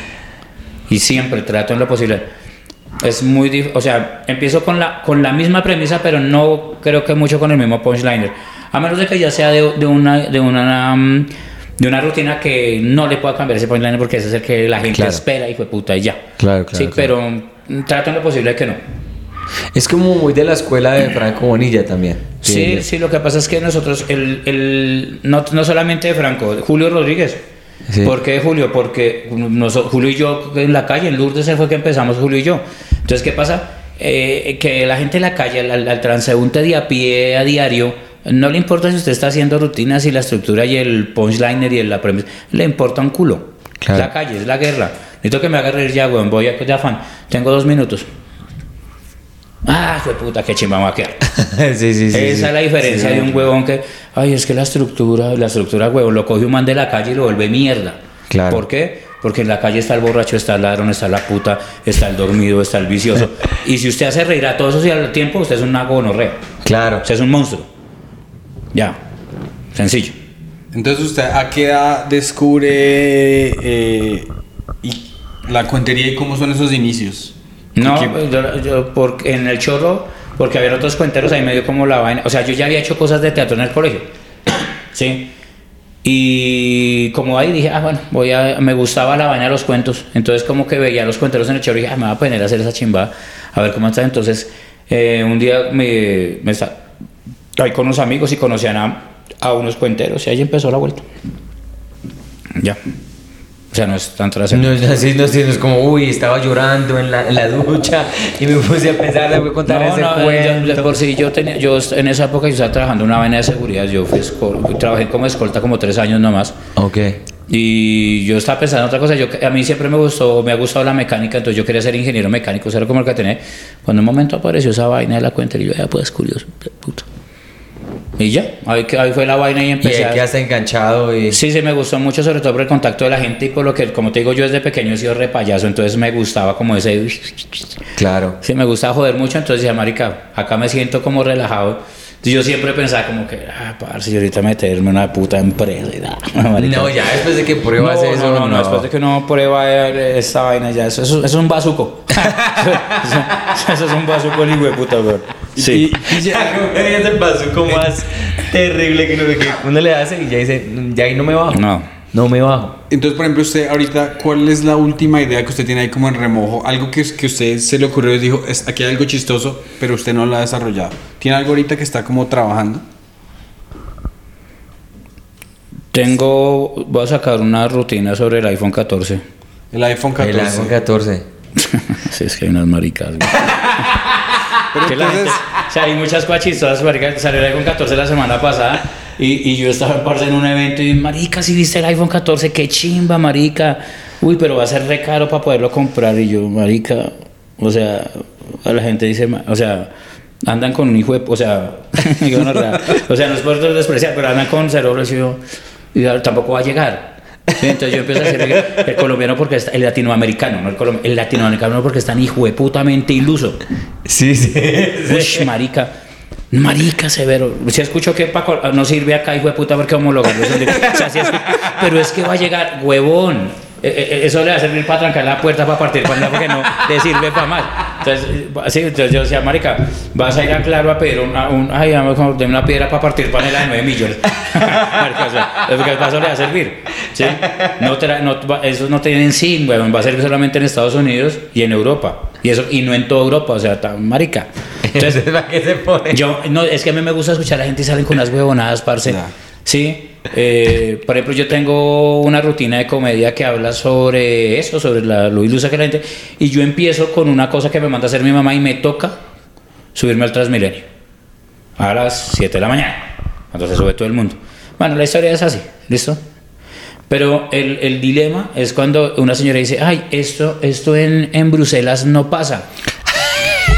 Y siempre trato en lo posible. Es muy difícil, o sea, empiezo con la, con la misma premisa, pero no creo que mucho con el mismo punchliner. A menos de que ya sea de, de una, de, una, mm, de una rutina que no le pueda cambiar ese punchline porque ese es el que la gente Claro. espera y fue puta y ya. Claro, claro, Sí, claro. pero trato en lo posible de que no. Es como muy de la escuela de Franco Bonilla también. Sí, sí, lo que pasa es que nosotros, el, el, no, no solamente de Franco, Julio Rodríguez. Sí. ¿Por qué Julio? Porque noso- Julio y yo en la calle, en Lourdes, fue que empezamos Julio y yo. Entonces, ¿qué pasa? eh, que la gente en la calle, al, al transeúnte de a pie a diario, no le importa si usted está haciendo rutinas y la estructura y el punchliner y la premisa, le importa un culo. Claro. La calle, es la guerra. Necesito que me haga reír ya, weón, voy a de afán. Tengo dos minutos. Ah, fue puta, qué chimba va a quedar. sí, sí, sí. Esa es la diferencia de un huevón que, ay, es que la estructura, la estructura, huevón, lo coge un man de la calle y lo vuelve mierda. Claro. ¿Por qué? Porque en la calle está el borracho, está el ladrón, está la puta, está el dormido, está el vicioso. y si usted hace reír a todos esos y al tiempo, usted es un gonorrea. Claro. Usted es un monstruo. Ya. Sencillo. Entonces usted a qué edad descubre eh, y la cuentería y cómo son esos inicios. No, Porque- yo, yo porque en el chorro, porque había otros cuenteros ahí medio como la vaina. O sea, yo ya había hecho cosas de teatro en el colegio. sí. Y como ahí dije, ah, bueno, voy a, me gustaba la vaina de los cuentos. Entonces, como que veía los cuenteros en el chorro y dije, ah, me va a poner a hacer esa chimbada, a ver cómo está. Entonces, eh, un día me, me está ahí con unos amigos y conocían a, a unos cuenteros y ahí empezó la vuelta. Ya. O sea, no es tan No trascendente. es así, no, es- no es como, uy, estaba llorando en la, en la ducha y me puse a pensar, le voy a contar No, ese no, cuento. yo- por sí yo tenía, yo en esa época yo estaba trabajando en una vaina de seguridad, yo fui trabajé como escolta como tres años nomás Ok. y yo estaba pensando en otra cosa, yo, a mí siempre me gustó, me ha gustado la mecánica, entonces yo quería ser ingeniero mecánico, era como el que tenía, cuando un momento apareció esa vaina de la cuenta y yo, ya pues curioso, puto. Y ya, ahí, que- ahí fue la vaina y Y empecé ahí a... quedaste enganchado y... Sí, sí, me gustó mucho, sobre todo por el contacto de la gente y por lo que, como te digo, yo desde pequeño he sido re payaso, entonces me gustaba como ese... Claro. Sí, me gusta joder mucho, entonces decía, marica, acá me siento como relajado. Entonces yo siempre pensaba como que, ah, parce, yo ahorita meterme en una puta empresa y da, marica. No, ya después de que pruebas no, eso, no, no, no, después de que uno prueba eh, esta vaina ya, eso, eso, eso es un bazuco. eso, eso es un bazuco de puta, weón. Sí. Y, y ya- es el bazuco más terrible que uno, que uno le hace y ya dice, ya ahí no me bajo. No. No me bajo. entonces, por ejemplo, usted ahorita, ¿cuál es la última idea que usted tiene ahí como en remojo? Algo que, que usted se le ocurrió y dijo, es, aquí hay algo chistoso, pero usted no lo ha desarrollado. ¿Tiene algo ahorita que está como trabajando? Tengo, voy a sacar una rutina sobre el iPhone 14. El iPhone 14. El iPhone 14. sí, es que hay unas maricas. Pero entonces, gente- o sea, hay muchas cuachistosas, marica, salió el iPhone 14 la semana pasada y, y yo estaba parce, en un evento y marica, si viste el iPhone 14, qué chimba, marica. Uy, pero va a ser re caro para poderlo comprar y yo, marica, o sea, a la gente dice, o sea, andan con un hijo de, o sea, yo no, o sea, no es por despreciar, pero andan con cero y tampoco va a llegar. Sí, entonces yo empiezo a decir el, el colombiano porque está, el latinoamericano, no el colombiano, el latinoamericano porque es tan hijo de putamente iluso. Sí, sí. Uy, marica. Marica severo. Si escucho que Paco no sirve acá, hijo de puta, porque homologarlo. O sea, pero es que va a llegar, huevón. Eh, eh, Eso le va a servir para trancar la puerta para partir para porque no le sirve para más. Entonces, eh, sí, entonces yo decía, marica, vas a ir a Claro a pedir una, un, ay, dame como de una piedra para partir panela de 9 millones. marica, o sea, que le va a servir. ¿sí? No te no, va- eso no tienen sin, huevón, va a servir solamente en Estados Unidos y en Europa. Y eso y no en toda Europa, o sea, tan marica. Entonces, Entonces, ¿para qué se pone? yo, no, es que a mí me gusta escuchar a la gente y salen con unas huevonadas, parce. Sí. Eh, por ejemplo, yo tengo una rutina de comedia que habla sobre eso, sobre la, lo ilusa que la gente. Y yo empiezo con una cosa que me manda a hacer mi mamá y me toca subirme al Transmilenio. A las 7 de la mañana. Entonces sube todo el mundo. Bueno, la historia es así, ¿listo? Pero el, el dilema es cuando una señora dice, ay, esto, esto en, en Bruselas no pasa.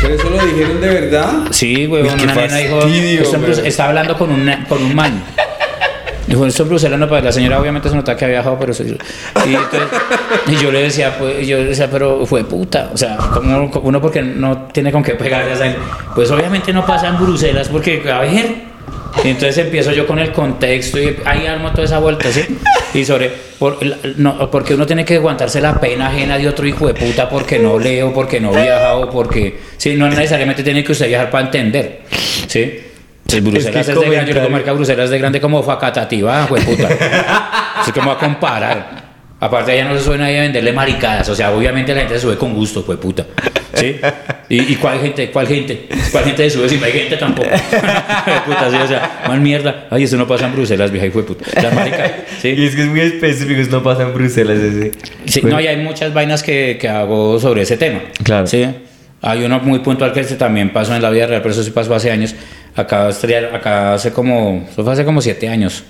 ¿Pero eso lo dijeron de verdad? Sí, qué una nena dijo, güey. estaba hablando con un, con un man. Dijo, esto en Bruselas no pasa. La señora obviamente se nota que ha viajado, pero soy. Y, entonces- y yo le decía, pues, yo decía, pero fue puta. O sea, como uno porque no tiene con qué pegarle a esa- Pues obviamente no pasa en Bruselas porque, a ver. Y entonces empiezo yo con el contexto y ahí armo toda esa vuelta, ¿sí? Y sobre, por, no, porque uno tiene que aguantarse la pena ajena de otro hijo de puta porque no leo, porque no viaja o porque... Sí, no necesariamente tiene que usted viajar para entender, ¿sí? Si Bruselas que es, de grande, yo le comentario. marca Bruselas es de grande como Facatativa, hijo de puta. Así que me voy a comparar. Aparte, ella no se sube nadie a venderle maricadas. O sea, obviamente la gente se sube con gusto, fue puta. ¿Sí? ¿Y, y cuál gente? ¿Cuál gente? ¿Cuál gente se sube si no hay gente tampoco? Fue puta, sí, o sea, mal mierda. Ay, eso no pasa en Bruselas, vieja, fue puta. ¿sí? Y es que es muy específico, eso no pasa en Bruselas ese. Sí, Bueno, no, y hay muchas vainas que, que hago sobre ese tema. Claro. Sí. Hay uno muy puntual que este también pasó en la vida real, pero eso sí pasó hace años. Acá, estrellar, acá hace como, eso fue hace como siete años.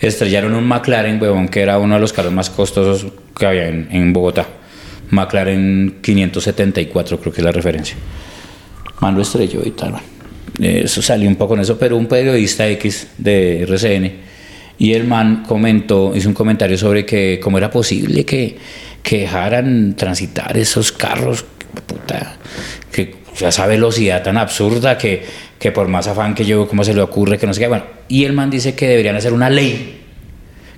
Estrellaron un McLaren, huevón, que era uno de los carros más costosos que había en, en Bogotá. McLaren 574, creo que es la referencia. Man lo estrelló y tal. man. Eso salió un poco con eso, pero un periodista X de RCN y el man comentó, hizo un comentario sobre que cómo era posible que, que dejaran transitar esos carros, puta, que o sea, esa velocidad tan absurda que, que por más afán que yo, cómo se le ocurre, que no sé qué. Bueno, y el man dice que deberían hacer una ley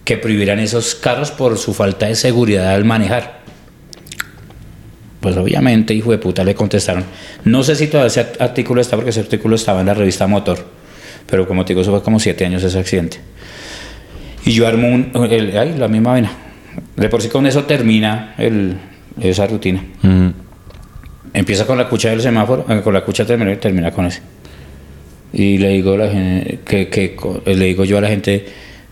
que prohibieran esos carros por su falta de seguridad al manejar. Pues obviamente, hijo de puta, le contestaron. No sé si todavía ese artículo está, porque ese artículo estaba en la revista Motor. Pero como te digo, eso fue como siete años ese accidente. Y yo armo un, el- ay, la misma vaina. De por sí con eso termina el, esa rutina. Empieza con la cucha del semáforo, eh, con la cucha termina termina con ese. Y le digo, la gen- que, co- le digo yo a la gente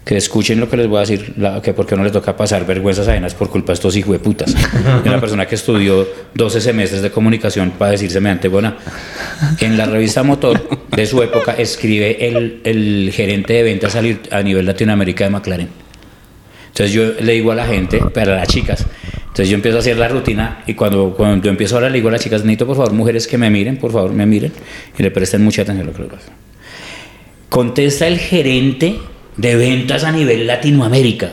que escuchen lo que les voy a decir, la- que porque no les toca pasar vergüenzas ajenas por culpa de estos hijos de putas. Una persona que estudió 12 semestres de comunicación para decir semejante buena. En la revista Motor de su época escribe el, el gerente de ventas a a nivel Latinoamérica de McLaren. Entonces yo le digo a la gente, para las chicas, entonces yo empiezo a hacer la rutina y cuando, cuando yo empiezo ahora le digo a las chicas, necesito por favor mujeres que me miren, por favor me miren y le presten mucha atención a lo que les a decir. Contesta el gerente de ventas a nivel Latinoamérica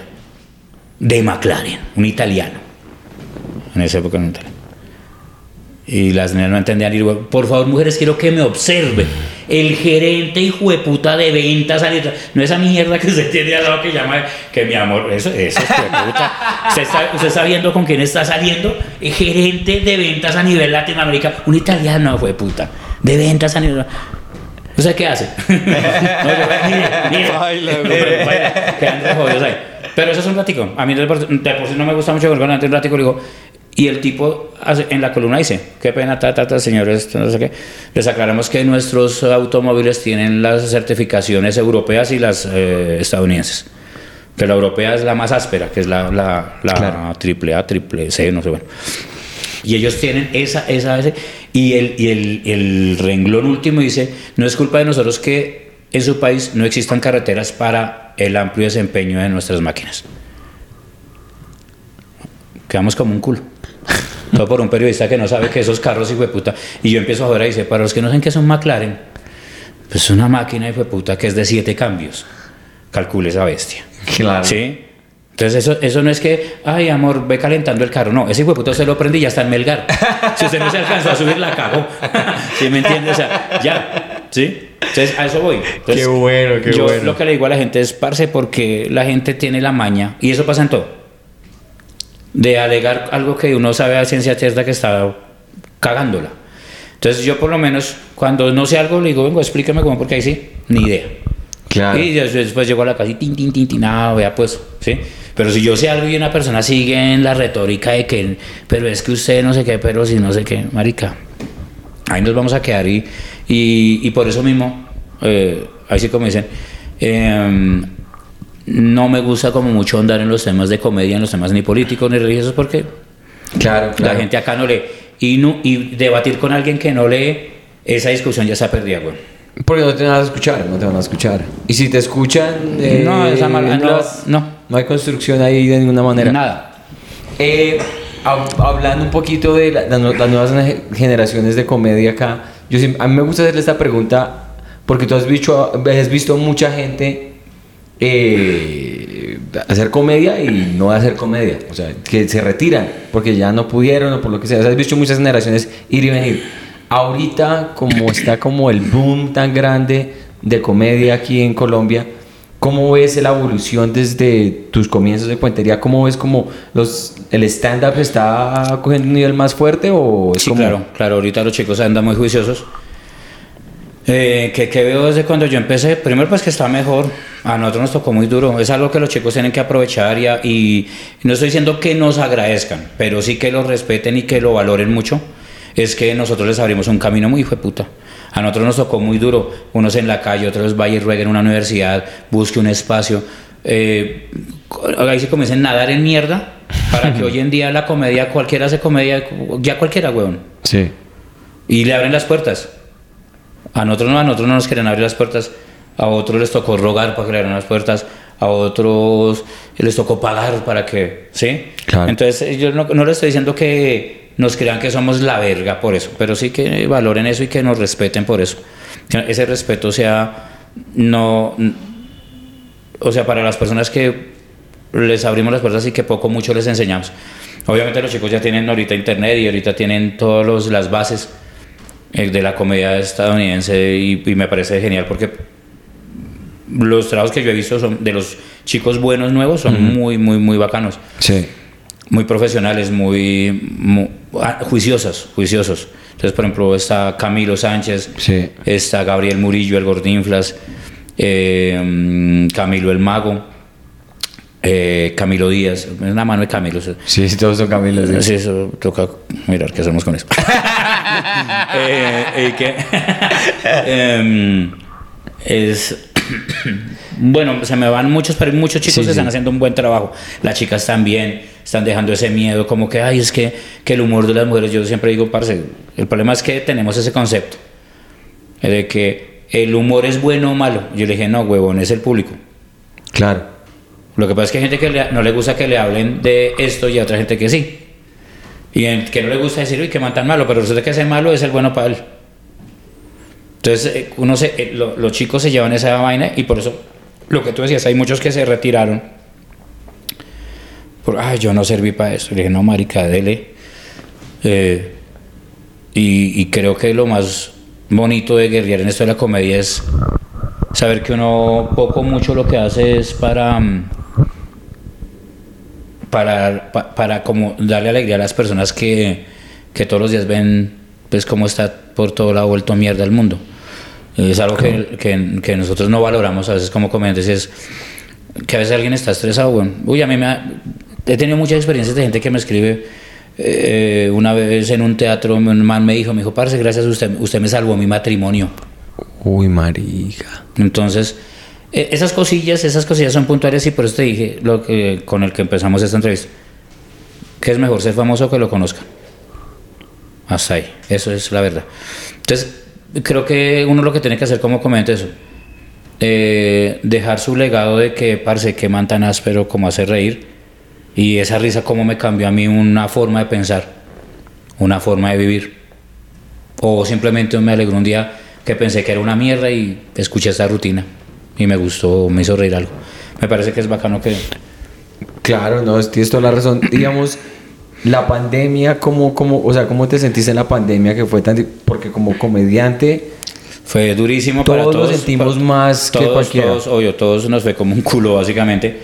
de McLaren, un italiano. En esa época un italiano. Y las niñas no entendían. Y digo, por favor, mujeres, quiero que me observen. El gerente hijo de puta de ventas. a nivel- No esa mierda que usted tiene al lado que llama, que mi amor, eso, eso es puta. Usted está, usted está viendo con quién está saliendo. El gerente de ventas a nivel Latinoamérica. Un italiano, hijo de puta. De ventas a nivel. ¿O sea qué hace? no, yo, mire, mire. Pero, bueno, quedan re jodidos ahí. Pero eso es un ratico. A mí de por, de por sí no me gusta mucho porque antes un ratico le digo. Y el tipo hace- en la columna dice, qué pena, ta, ta, ta, señores, no sé qué. Les aclaramos que nuestros automóviles tienen las certificaciones europeas y las eh, estadounidenses. Que la europea es la más áspera, que es la, la, la Claro. triple A, triple C, no sé, bueno. Y ellos tienen esa, esa, ese, y el, y el, el renglón último dice, no es culpa de nosotros que en su país no existan carreteras para el amplio desempeño de nuestras máquinas. Quedamos como un culo. Todo por un periodista que no sabe que esos carros, hijo de puta. Y yo empiezo a ver y dice, para los que no saben qué son McLaren, pues es una máquina, hijo de puta, que es de siete cambios. Calcule esa bestia. Claro. ¿Sí? Entonces eso, eso no es que, ay amor, ve calentando el carro. No, ese hijo de puta usted lo prende y ya está en Melgar. Si usted no se alcanzó a subir, la cagó. ¿Sí me entiende? O sea, ya. ¿Sí? Entonces a eso voy. Entonces, Qué bueno, qué yo bueno. lo que le digo a la gente es, parce, porque la gente tiene la maña, y eso pasa en todo, de alegar algo que uno sabe a ciencia cierta que está cagándola. Entonces yo por lo menos, cuando no sé algo, le digo, vengo, explíqueme cómo, porque ahí sí, ni idea. Claro. Y des- después llego a la casa y tin, tin, tin, tin, ah, vea pues, ¿sí? Pero si yo sé algo y una persona sigue en la retórica de que, pero es que usted no sé qué, pero si no sé qué, marica, ahí nos vamos a quedar y, y, y por eso mismo, eh, ahí sí como dicen, em, no me gusta como mucho andar en los temas de comedia, en los temas ni políticos ni religiosos, porque Claro, claro. la gente acá no lee. Y, no, y debatir con alguien que no lee, esa discusión ya está perdida, güey. Porque no te van a escuchar, no te van a escuchar. Y si te escuchan, eh, No, esa mala- no, las- no. no hay construcción ahí de ninguna manera. Nada. Eh, hab- hablando un poquito de la- las nuevas ge- generaciones de comedia acá, yo a mí me gusta hacerle esta pregunta porque tú has visto, has visto mucha gente eh, hacer comedia y no hacer comedia, o sea, que se retiran porque ya no pudieron o por lo que sea. O sea, has visto muchas generaciones ir y venir. Ahorita, como está como el boom tan grande de comedia aquí en Colombia, ¿Cómo ves la evolución desde tus comienzos de cuentería? ¿Cómo ves como los, el stand-up está cogiendo un nivel más fuerte o es Sí, como... claro, claro, ahorita los chicos andan muy juiciosos. Eh, que, que veo desde cuando yo empecé, primero pues que está mejor, a nosotros nos tocó muy duro, es algo que los chicos tienen que aprovechar y, a- y no estoy diciendo que nos agradezcan, pero sí que lo respeten y que lo valoren mucho, es que nosotros les abrimos un camino muy hijo de puta. A nosotros nos tocó muy duro, unos en la calle, otros vaya y ruegue en una universidad, busque un espacio. Eh, ahí se comiencen a nadar en mierda para que hoy en día la comedia, cualquiera hace comedia, ya cualquiera, weón. Sí. Y le abren las puertas. A nosotros no, a nosotros no nos quieren abrir las puertas. A otros les tocó rogar para que le abran las puertas. A otros les tocó pagar para que, ¿sí? Claro. Entonces yo no, no le estoy diciendo que nos crean que somos la verga por eso, pero sí que valoren eso y que nos respeten por eso. Que ese respeto sea no o sea, para las personas que les abrimos las puertas y que poco mucho les enseñamos. Obviamente los chicos ya tienen ahorita internet y ahorita tienen todas las bases de la comedia estadounidense y, y me parece genial porque los trabajos que yo he visto son de los chicos buenos nuevos son muy muy muy bacanos Sí. muy profesionales, muy, mu- ah, juiciosos, juiciosos. Entonces, por ejemplo, está Camilo Sánchez, Sí. está Gabriel Murillo, el Gordinflas, eh, Camilo el Mago, eh, Camilo Díaz, es una mano de Camilo. Sí, todos son Camilo. sí. Sí, eso toca mirar qué hacemos con eso. Eh, y que, em, es bueno, se me van muchos, pero muchos chicos Sí, que sí. están haciendo un buen trabajo. Las chicas también están dejando ese miedo, como que, ay, es que, que el humor de las mujeres, yo siempre digo, parce, el problema es que tenemos ese concepto de que el humor es bueno o malo. Yo le dije, no, huevón, es el público. Claro. Lo que pasa es que hay gente que le- no le gusta que le hablen de esto y a otra gente que sí. Y en- que no le gusta decir, uy, que man tan malo, pero resulta que ese malo es el bueno para él. Entonces, eh, uno se, eh, lo- los chicos se llevan esa vaina y por eso, lo que tú decías, hay muchos que se retiraron. Por, ay, yo no serví para eso. Le dije, no, marica, dele. Eh, y, y creo que lo más bonito de guerrear en esto de la comedia es saber que uno poco mucho lo que hace es para para, pa- para como darle alegría a las personas que, que todos los días ven pues cómo está por todo lado vuelto mierda el mundo. Es algo que, que, que nosotros no valoramos a veces como comediantes es que a veces alguien está estresado bueno uy a mí me ha- he tenido muchas experiencias de gente que me escribe eh, una vez en un teatro un man me dijo me dijo parce gracias a usted usted me salvó mi matrimonio Uy, marica. entonces, eh, esas cosillas, esas cosillas son puntuales y por eso te dije lo que con el que empezamos esta entrevista. Que es mejor ser famoso que lo conozcan. Hasta ahí, eso es la verdad. Entonces, creo que uno lo que tiene que hacer como comediante es eh, dejar su legado de que, parce, que man tan áspero como hace reír. Y esa risa como me cambió a mí una forma de pensar, una forma de vivir. O simplemente me alegró un día que pensé que era una mierda y escuché esta rutina y me gustó, me hizo reír algo. Me parece que es bacano que... Claro, no, tienes toda la razón. Digamos, la pandemia, ¿cómo, cómo, o sea, ¿cómo te sentiste en la pandemia que fue tan... Porque como comediante, Fue durísimo para Todos lo todos. sentimos pa- más que todos, cualquiera. Todos, obvio, todos nos fue como un culo, básicamente.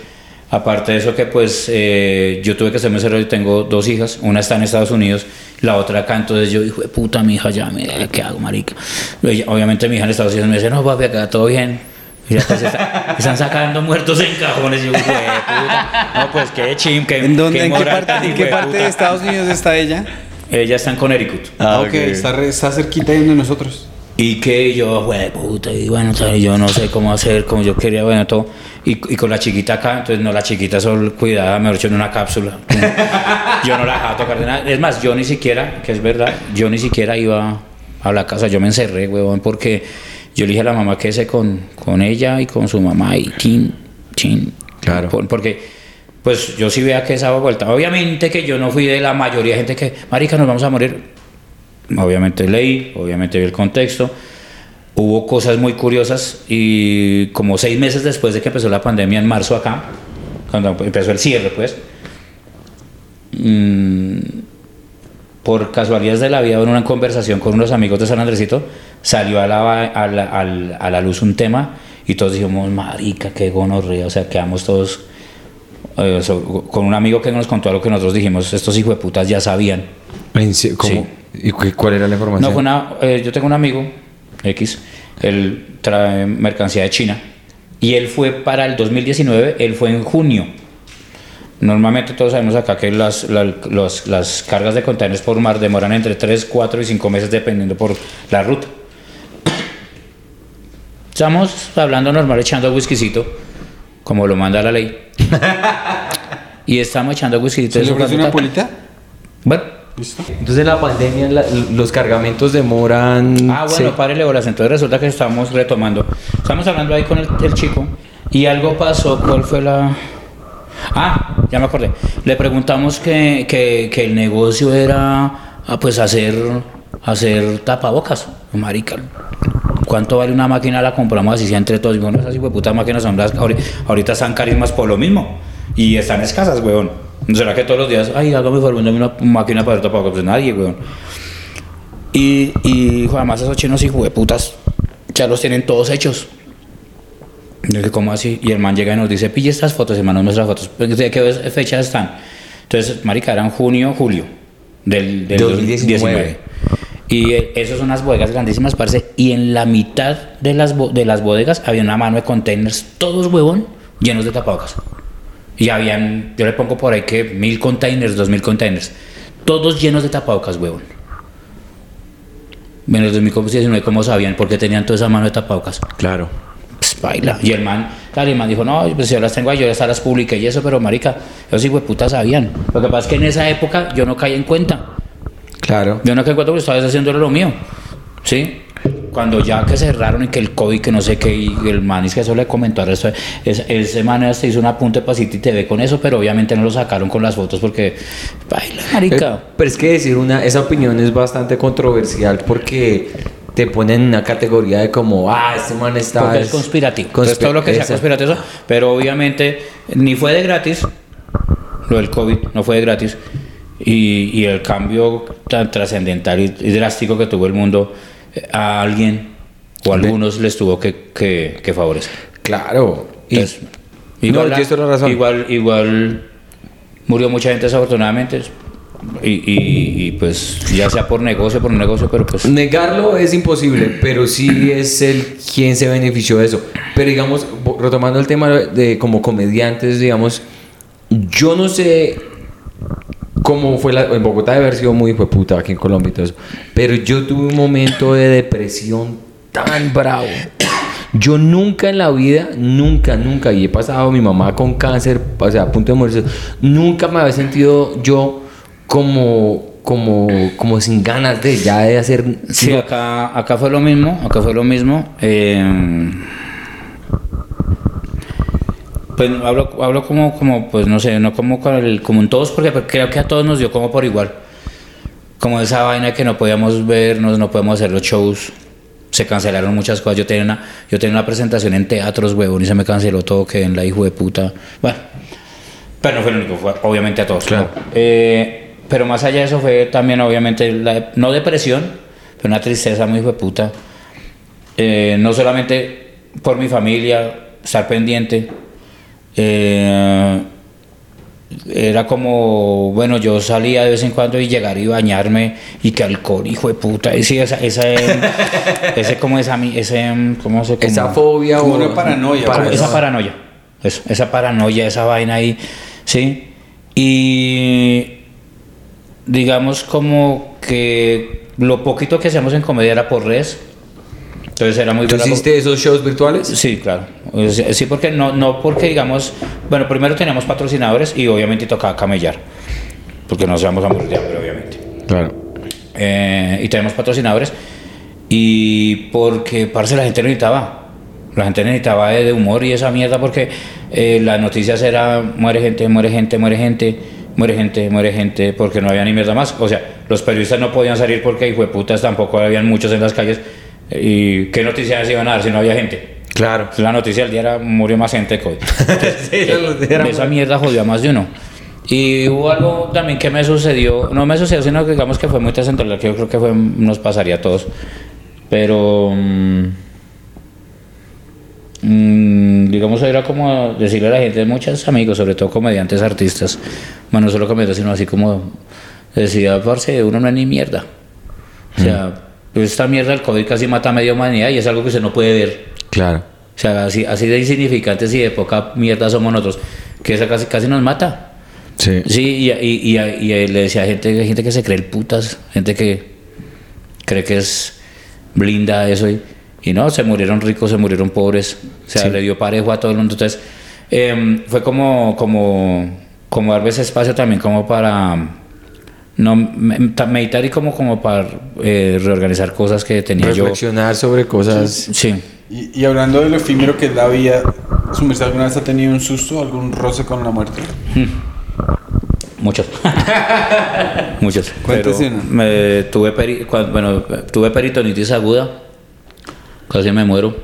Aparte de eso que pues eh, yo tuve que ser mesero y tengo dos hijas. Una está en Estados Unidos, la otra acá. Entonces yo, hijo de puta, mi hija, ya, me, ¿qué hago, marica? Ella- obviamente mi hija en Estados Unidos me dice, no, papi, acá todo bien. Y ya pues, está- están sacando muertos en cajones. Y yo, puta. No, pues qué chim, qué ¿En, dónde, qué en qué moral parte, tan en qué de parte de Estados Unidos está ella? Ella está en Connecticut. Ah, ok, Está, re- está cerquita de nosotros. Y que yo, güey, puta, y bueno, ¿sabes? yo no sé cómo hacer, como yo quería, bueno, todo. Y, y con la chiquita acá, entonces no, la chiquita solo cuidada, me hecho en una cápsula. yo no la dejaba tocar de nada. Es más, yo ni siquiera, que es verdad, yo ni siquiera iba a la casa, yo me encerré, huevón, porque yo le dije a la mamá que ese con, con ella y con su mamá y chin, chin. Claro. Por- porque, pues yo sí veía que esa vuelta. Obviamente que yo no fui de la mayoría de gente que, marica, nos vamos a morir obviamente leí, obviamente vi el contexto. Hubo cosas muy curiosas y como seis meses después de que empezó la pandemia en marzo acá, cuando empezó el cierre, pues, mm, por casualidades de la vida, en una conversación con unos amigos de San Andresito, salió a la, a la, a la- a la luz un tema y todos dijimos, marica, qué gonorrea, o sea, quedamos todos eh, so- con un amigo que nos contó algo que nosotros dijimos, estos hijos de putas ya sabían. ¿cómo? ¿Y cu- cuál era la información? No, fue una, eh, yo tengo un amigo, X, él trae mercancía de China y él fue para el 2019, él fue en junio. Normalmente todos sabemos acá que las, la- los- las cargas de contenedores por mar demoran entre 3, 4 y 5 meses dependiendo por la ruta. Estamos hablando normal, echando whiskycito, como lo manda la ley. y estamos echando whiskycito. ¿Se le ofrece una ta- polita? bueno, ¿Listo? Entonces en la pandemia la- los cargamentos demoran... Ah, bueno, se- párele bolas. Entonces resulta que estamos retomando. Estamos hablando ahí con el, el chico y algo pasó. ¿Cuál fue la...? Ah, ya me acordé. Le preguntamos que, que, el negocio era, ah, pues, hacer, hacer tapabocas. Marica, ¿cuánto vale una máquina? La compramos así, sea entre todos. Y bueno, esas putas máquinas son las... ahori- Ahorita están carísimas por lo mismo. Y están escasas, weón. ¿No ¿Será que todos los días, ay, hágame favor, una máquina para hacer tapabocas? Pues nadie, weón. Y, y además esos chinos de putas ya los tienen todos hechos. Yo dije, ¿cómo así? Y el man llega y nos dice, pille estas fotos, hermano, nuestras fotos. ¿De qué vez- fecha están? Entonces, marica, eran junio, julio del, del 2019. 2019. Y eh, esas son unas bodegas grandísimas, parce. Y en la mitad de las, de las bodegas había una mano de containers, todos huevón, llenos de tapabocas. Y habían, yo le pongo por ahí que mil containers, dos mil containers, todos llenos de tapabocas, huevón. En el 2019, ¿cómo sabían? Porque tenían toda esa mano de tapabocas. Claro. Baila. Y el man, claro, y el man dijo, no, pues yo las tengo ahí, yo ya las publiqué y eso, pero marica, esos hijos de puta sabían. Lo que pasa es que en esa época yo no caí en cuenta. Claro. Yo no caí en cuenta porque estaba haciendo lo mío. ¿Sí? Cuando ya que cerraron y que el COVID, que no sé qué, y el man es que eso le comentó al resto, es- ese man hasta hizo un apunte para City TV con eso, pero obviamente no lo sacaron con las fotos porque, baila, marica. Eh, Pero es que decir una, esa opinión es bastante controversial porque te ponen en una categoría de como, ah, este man está... Porque es conspirativo. Entonces, todo lo que sea conspirativo, pero obviamente ni fue de gratis, lo del COVID no fue de gratis, y, y el cambio tan trascendental y, y drástico que tuvo el mundo, eh, a alguien o a algunos les tuvo que, que, que favorecer. Claro. Y- Entonces, no, igual, toda la razón. igual, igual murió mucha gente desafortunadamente, y, pues ya sea por negocio, por negocio, pero pues... Negarlo es imposible, pero sí es el quien se benefició de eso. Pero digamos, retomando el tema de como comediantes, digamos, yo no sé cómo fue la, en Bogotá de haber sido muy puta aquí en Colombia y todo eso, pero yo tuve un momento de depresión tan bravo. Yo nunca en la vida, nunca, nunca, y he pasado mi mamá con cáncer, o sea, a punto de morirse, nunca me había sentido yo como, como, como sin ganas de ya de hacer... Sí, acá, acá fue lo mismo, acá fue lo mismo. eh, pues hablo, hablo como, como, pues no sé, no como, con el, como en todos, porque creo que a todos nos dio como por igual. Como esa vaina que no podíamos vernos, no podemos hacer los shows. Se cancelaron muchas cosas. Yo tenía una, yo tenía una presentación en teatros, huevón, y se me canceló todo, que en la hijo de puta. Bueno, pero no fue el único, fue obviamente a todos. Claro. Eh, pero más allá de eso fue también, obviamente, la- no depresión, pero una tristeza muy hijo de puta. Eh, no solamente por mi familia, estar pendiente. eh, era como, bueno, yo salía de vez en cuando y llegar y bañarme y que alcohol, hijo de puta. Y sí, esa, esa, em, ese como esa, mi- ese, em, ¿cómo se esa como- fobia Como o una paranoia, como Paranoia. esa paranoia. Eso, esa paranoia, esa vaina ahí, ¿sí? Y digamos como que lo poquito que hacíamos en comedia era por redes. Entonces era muy ¿Tú hiciste esos shows virtuales? Sí, claro. Sí, porque no, no porque digamos, bueno, primero teníamos patrocinadores y obviamente tocaba camellar, porque no seamos a morir de hambre, obviamente. Claro. Eh, y tenemos patrocinadores y porque, parce, la gente necesitaba. La gente necesitaba de, humor y esa mierda porque eh, las noticias era muere gente, muere gente, muere gente, muere gente, muere gente, porque no había ni mierda más. O sea, los periodistas no podían salir porque, hijo de putas, tampoco habían muchos en las calles. ¿Y qué noticias iban a dar si no había gente? Claro. La noticia del día era murió más gente de COVID. Entonces, Sí, eh, esa mierda jodió a más de uno. Y hubo algo también que me sucedió, no me sucedió, sino que digamos que fue muy trascendental, que yo creo que fue, nos pasaría a todos. Pero, mm, digamos, era como decirle a la gente, muchos amigos, sobre todo comediantes, artistas, bueno, no solo comediantes, sino así como decía, parce, uno no es ni mierda. O sea, esta mierda del COVID casi mata a media humanidad y es algo que se no puede ver. Claro. O sea, así, así de insignificantes y de poca mierda somos nosotros, que esa casi, casi nos mata. Sí. Sí, y, y, y, y le decía a gente, gente que se cree el putas, gente que cree que es blinda eso y, y no, se murieron ricos, se murieron pobres, o sea, Sí. le dio parejo a todo el mundo. Entonces, em, fue como, como, como darme ese espacio también como para, No, me- ta- meditar y como, como para eh, reorganizar cosas que tenía yo. Reflexionar sobre cosas. Sí. Y, y hablando de lo efímero que es la vida, ¿su merced alguna vez ha tenido un susto, algún roce con la muerte? Muchos. Muchos. Cuéntese me tuve, peri- bueno, tuve peritonitis aguda. Casi me muero.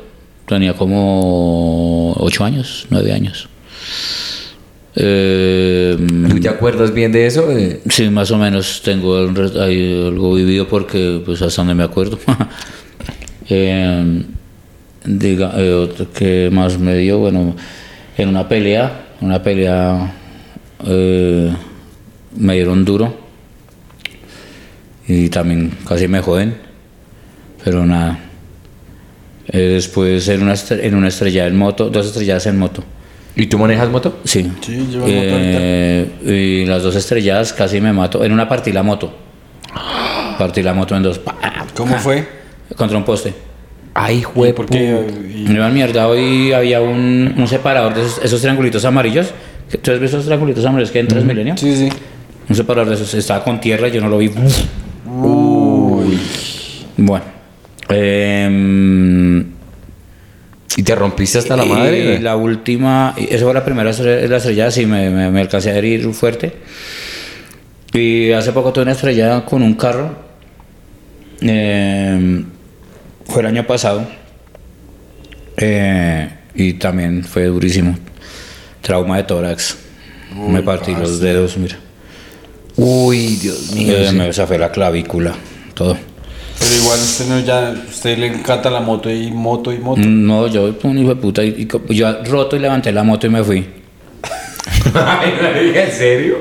Tenía como 8 años, 9 años. Eh, ¿Tú te acuerdas bien de eso? Eh, sí, más o menos tengo algo vivido porque, pues, hasta donde me acuerdo. Eh, diga, eh, otro que más me dio, bueno, en una pelea, una pelea eh, me dieron duro y también casi me joden, pero nada. Eh, después en una, en una estrellada en moto, dos estrelladas en moto. ¿Y tú manejas moto? Sí. Sí, llevo moto Eh, y las dos estrelladas casi me mato. En una partí la moto. Partí la moto en dos. ¿Cómo fue? Contra un poste. Ay, jue, ¿Por qué? Me iban mierda y había un, un separador de esos, esos triangulitos amarillos. ¿Tú has visto esos triangulitos amarillos que en Transmilenio? Sí, sí. Un separador de esos estaba con tierra y yo no lo vi. Uy. Bueno. Em, ¿Y te rompiste hasta la madre? Y la última, y esa fue la primera la estrellada, sí, me, me, me alcancé a herir fuerte. Y hace poco tuve una estrellada con un carro. eh, fue el año pasado. eh, y también fue durísimo. Trauma de tórax. me partí los dedos, mira. Uy, Dios mío. Eh, sí. me zafé la clavícula, todo. Pero igual usted no ya, usted le encanta la moto y moto y moto. No, yo, un hijo de puta, y, yo roto y levanté la moto y me fui. ¿en serio?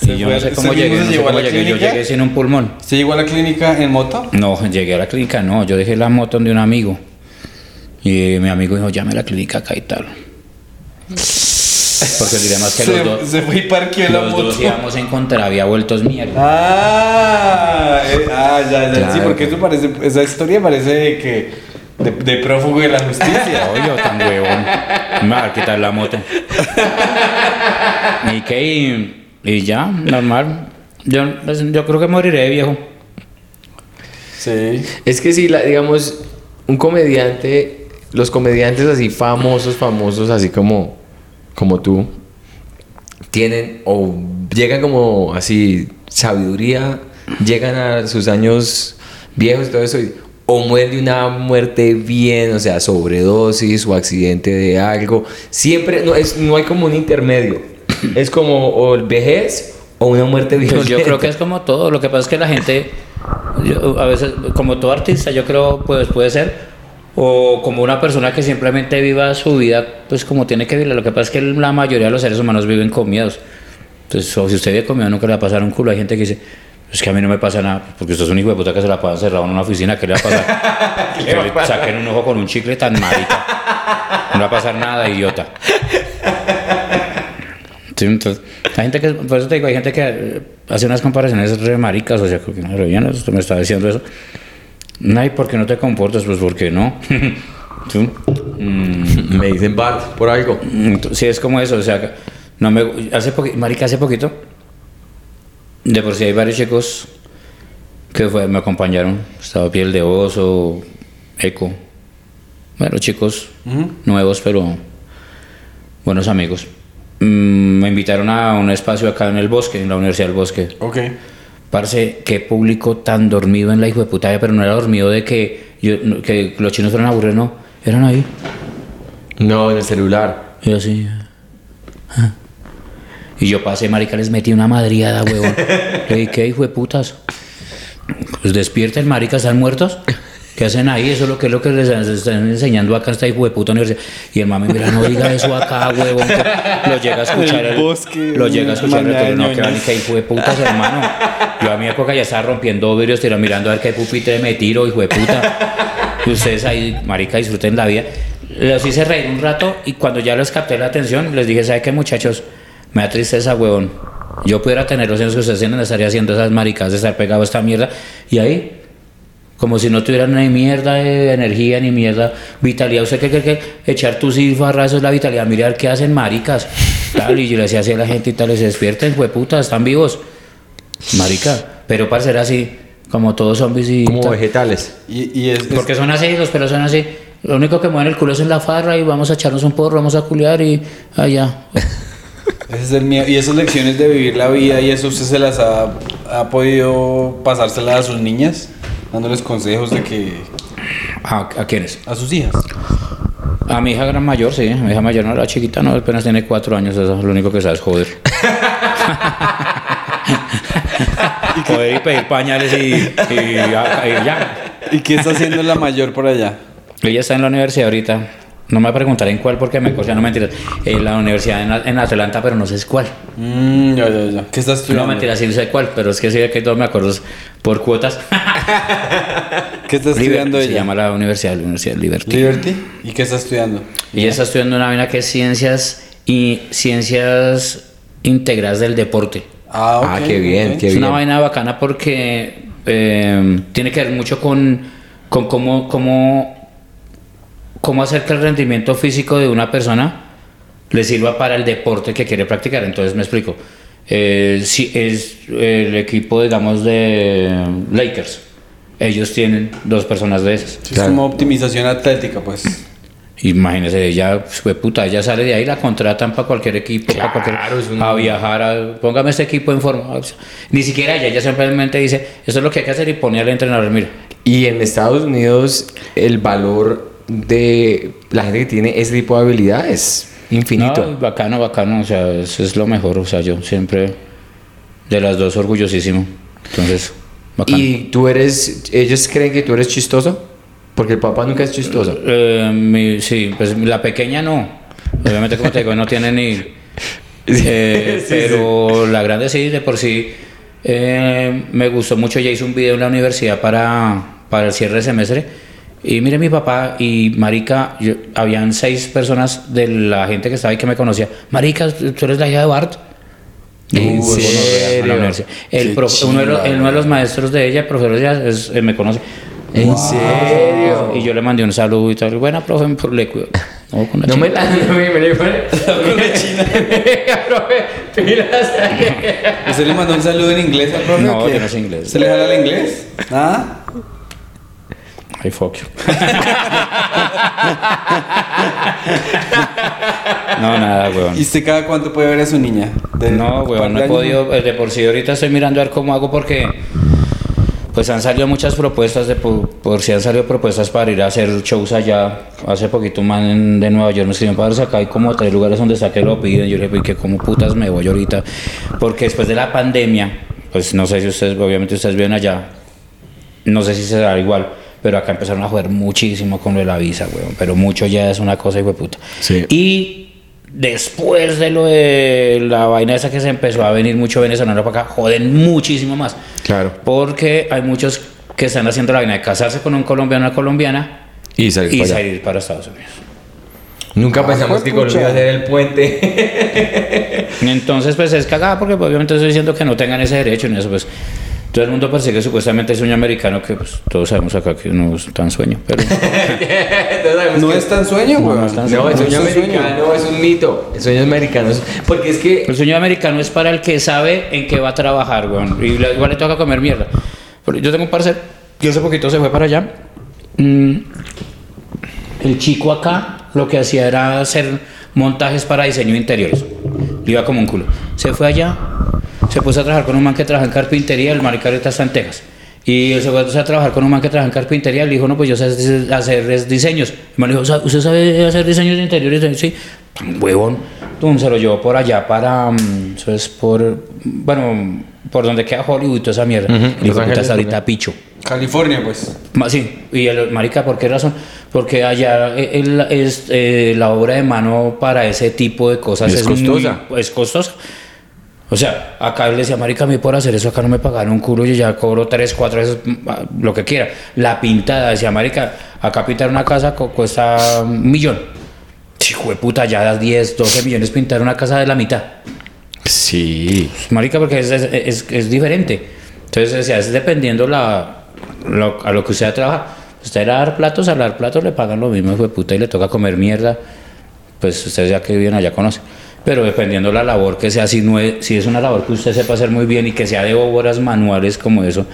Y ¿Se yo fue- no sé cómo llegué, no sé cómo llegué. Yo llegué sin un pulmón. ¿Se llegó a la clínica en moto? No, llegué a la clínica, no, yo dejé la moto de un amigo. Y mi amigo dijo, llame a la clínica acá y tal. Porque es que se, los dos, se fue y parqueó la los moto. dos íbamos en contra, había vueltos mierda. Ah, eh, ah, ya, ya. Sí, porque eso parece, esa historia parece de que de, de prófugo de la justicia. Oye, tan huevón. Me va a quitar la moto. Y que y, y ya, normal. Yo, pues, yo creo que moriré viejo. Sí. Es que si, la, digamos, un comediante, los comediantes así famosos, famosos, así como, como tú, tienen o llegan como así sabiduría, llegan a sus años viejos y todo eso, y- o mueren de una muerte bien, o sea, sobredosis o accidente de algo. Siempre, no, es, no hay como un intermedio. Es como o el vejez o una muerte violenta. Pues yo creo que es como todo. Lo que pasa es que la gente, yo, a veces, como todo artista, yo creo, pues puede ser, o como una persona que simplemente viva su vida, pues como tiene que vivir. Lo que pasa es que la mayoría de los seres humanos viven con miedos. Entonces, o si usted vive con miedo, nunca le va a pasar un culo. Hay gente que dice, es que a mí no me pasa nada, porque usted es un hijo de puta que se la pasa encerrado en una oficina, ¿qué le va a pasar? que le saquen un ojo con un chicle tan marica. No va a pasar nada, idiota. Sí, entonces, hay gente que, por eso te digo, hay gente que hace unas comparaciones re maricas, o sea, que no usted me está diciendo eso. Ay, ¿por qué no te comportas? Pues porque no. ¿Sí? Mm, Me dicen Bart por algo. sí, es como eso, o sea, no me, hace marica, hace poquito, de por sí hay varios chicos que fue, me acompañaron, estaba Piel de Oso, Eco, bueno, chicos nuevos, pero buenos amigos. Mm, me invitaron a un espacio acá en el bosque, en la Universidad del Bosque. Ok. Parce, qué público tan dormido en la hijo de puta, pero no era dormido de que, yo, que los chinos fueran aburridos, no, eran ahí. No, en el celular. Y así. ah. Y yo pasé, marica, les metí una madriada, huevón. Le dije, ¿qué hijo de putas? Pues despierten, marica, ¿están muertos? ¿Qué hacen ahí? Eso es lo que es lo que les están enseñando acá esta hijo de puta universidad. Y el mami, mira, no diga eso acá, huevón. Lo llega a escuchar. El bosque, lo llega a escuchar. el no, que van, que hijo de putas, hermano. Yo a mi época ya estaba rompiendo vidrios, tira, mirando a ver qué pupitre me tiro, hijo de puta. Y ustedes ahí, marica, disfruten la vida. Los hice reír un rato y cuando ya les capté la atención, les dije, ¿sabe qué, muchachos? Me da tristeza, huevón. Yo pudiera tener los años que ustedes tienen, estaría haciendo esas maricas de estar pegado a esta mierda. Y ahí, como si no tuvieran ni mierda de energía, ni mierda, vitalidad. ¿Usted qué cree que echar tus silfarra, eso es la vitalidad? Mira a ver qué hacen maricas. Tal, y yo le decía así a la gente y tal, les despierten, hueputas, están vivos. Marica, pero para ser así, como todos zombies y... Como tal. vegetales. Y, y es, es- Porque son así, los pelos son así. Lo único que mueven el culo es en la farra y vamos a echarnos un porro, vamos a culiar y allá. ese es el miedo. Y esas lecciones de vivir la vida y eso usted se las ha, ha podido pasárselas a sus niñas, dándoles consejos de que... ¿A, a quiénes? A sus hijas. A mi hija gran mayor, sí. Mi hija mayor no, la chiquita no, apenas tiene cuatro años, eso es lo único que sabe es joder. joder y pedir pañales y, y ya. ¿Y qué está haciendo la mayor por allá? Ella está en la universidad ahorita. No me preguntaré en cuál porque me cosa, no mentiras. En la universidad en, en Atlanta, pero no sé es cuál. Mm, ya, ya, ya. ¿Qué está estudiando? No mentira, sí sé cuál, pero es que sí que todos me acuerdo por cuotas. ¿Qué está estudiando Se ella? llama la universidad, la Universidad Liberty. Liberty. ¿Y qué está estudiando? Y ella está estudiando una vaina que es ciencias y ciencias integradas del deporte. Ah, ok, Ah, qué bien, qué es una bien. vaina bacana porque eh, tiene que ver mucho con, con cómo, cómo, cómo hacer que el rendimiento físico de una persona le sirva para el deporte que quiere practicar. Entonces me explico. Eh, si es el equipo, digamos, de Lakers. Ellos tienen dos personas de esas. Sí, Es como optimización atlética, pues. Imagínese, ella, pues, fue puta, ella sale de ahí, la contratan para cualquier equipo, para cualquier, es un- a viajar, a- póngame este equipo en forma. O sea, Ni siquiera ella, ella simplemente dice, esto es lo que hay que hacer y pone al entrenador, mira. Y en Estados Unidos el valor de la gente que tiene ese tipo de habilidad es infinito. No, bacano, bacano, o sea, eso es lo mejor, o sea, yo siempre de las dos orgullosísimo. Entonces, bacano. y tú eres, ellos creen que tú eres chistoso, porque el papá nunca es chistoso. Eh, mi- sí, pues la pequeña no. Obviamente, como te digo, no tiene ni. Eh, Sí, pero la grande sí, de por sí. eh, me gustó mucho. Ya hice un video en la universidad para, para el cierre de semestre. Y mire, mi papá y Marica, yo- habían seis personas de la gente que estaba ahí que me conocía. Marica, tú eres la hija de Bart. ¿En Uy, serio? la. El uno, de los, chimba, uno de los maestros de ella, el profesor ella, es- eh, me conoce. ¿En serio? Y yo le mandé un saludo y tal. Buena, profe, le cuido. No, con la No me la no me me le pone. Profe, pilas. ¿Usted le mandó un saludo en inglés al profe? No, yo no sé inglés. ¿Se le jala el inglés? ¿Nada? Ay, fuck you. no, nada, weón. ¿Y usted cada cuánto puede ver a su niña? ¿De No, weón, no he podido. eh, De por sí, ahorita estoy mirando a ver cómo hago porque. Pues han salido muchas propuestas, de, por, por si han salido propuestas para ir a hacer shows allá. Hace poquito un man de Nueva York me escribió para acá hay como tres lugares donde saqué lo piden. Yo le dije, que como putas me voy ahorita. Porque después de la pandemia, pues no sé si ustedes, obviamente ustedes viven allá, no sé si será igual, pero acá empezaron a joder muchísimo con lo de la visa, weón. Pero mucho ya es una cosa, hijo de puta. Sí. Y después de lo de la vaina esa que se empezó a venir mucho venezolano para acá, joden muchísimo más. Claro. Porque hay muchos que están haciendo la vaina de casarse con un colombiano o una colombiana Y salir y para salir para Estados Unidos. Nunca Ah, pensamos que. Colombia iba a ser el puente. Entonces, pues es cagada porque pues, obviamente estoy diciendo que no tengan ese derecho ni eso, pues. Todo el mundo persigue supuestamente el sueño americano que pues todos sabemos acá que no es tan sueño, pero No es tan sueño, No, weón. no es tan No, el sueño americano es un mito. El sueño americano es. Porque es que. el sueño americano es para el que sabe en qué va a trabajar, weón. Y igual le toca comer mierda. Pero Yo tengo un parcel que hace poquito se fue para allá. Mm, el chico acá lo que hacía era hacer montajes para diseño de interiores. Le iba como un culo. Se fue allá, se puso a trabajar con un man que trabaja en carpintería, el marica ahorita está en Texas. Y él se fue a trabajar con un man que trabaja en carpintería, le dijo, no, pues yo sé hacer diseños. El man le dijo, "¿Sa- ¿usted sabe hacer diseños de interiores? Sí, tan huevón. Tum, se lo llevó por allá para, mm, eso es por, bueno, por donde queda Hollywood y toda esa mierda. Ujú, Y dijo, Los Ángeles, está ahorita picho. California, pues. Sí, y el marica, ¿por qué razón? Porque allá eh, el- es, eh, la obra de mano para ese tipo de cosas Es es, muy- costosa. es costosa. O sea, acá le decía, marica, a mí por hacer eso acá no me pagaron un culo, yo ya cobro tres, cuatro veces, mm, ah, lo que quiera. La pintada, decía, marica, acá pintar una casa cuesta un millón. Hijo de puta, ya das 10, 12 millones pintar una casa de la mitad. Sí. Marica, porque es, es, es- es diferente. Entonces, sea, es dependiendo la, lo- a lo que usted trabaja. Usted era dar platos, a dar platos le pagan lo mismo, hijo de puta, y le toca comer mierda. Pues ustedes ya que viven allá conocen. Pero dependiendo la labor que sea, si, no es, si es una labor que usted sepa hacer muy bien y que sea de obras manuales como eso,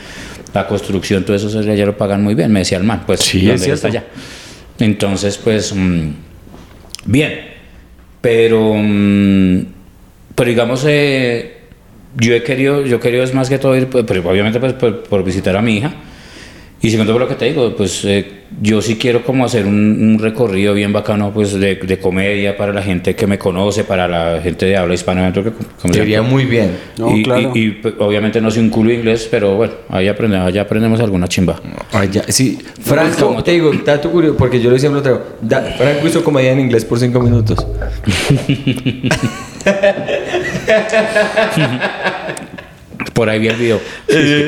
la construcción, todo eso ya lo pagan muy bien, me decía el man, pues Sí, es él está cierto. allá. Entonces, pues, mm, bien, pero, mm, pero digamos, eh, yo he querido, yo he querido es más que todo ir, pues, obviamente pues, por, por visitar a mi hija. Y segundo por lo que te digo, pues eh, yo sí quiero como hacer un, un recorrido bien bacano pues de, de comedia para la gente que me conoce, para la gente de habla hispana. iría muy bien. No, y, claro. y- y, pues, obviamente no soy un culo inglés, pero bueno, ahí aprendemos, allá aprendemos alguna chimba. Ya, sí, Franco, ¿cómo? te digo, dato curioso, porque yo lo siempre lo traigo. Da- Franco hizo comedia en inglés por cinco minutos. Por ahí vi el video.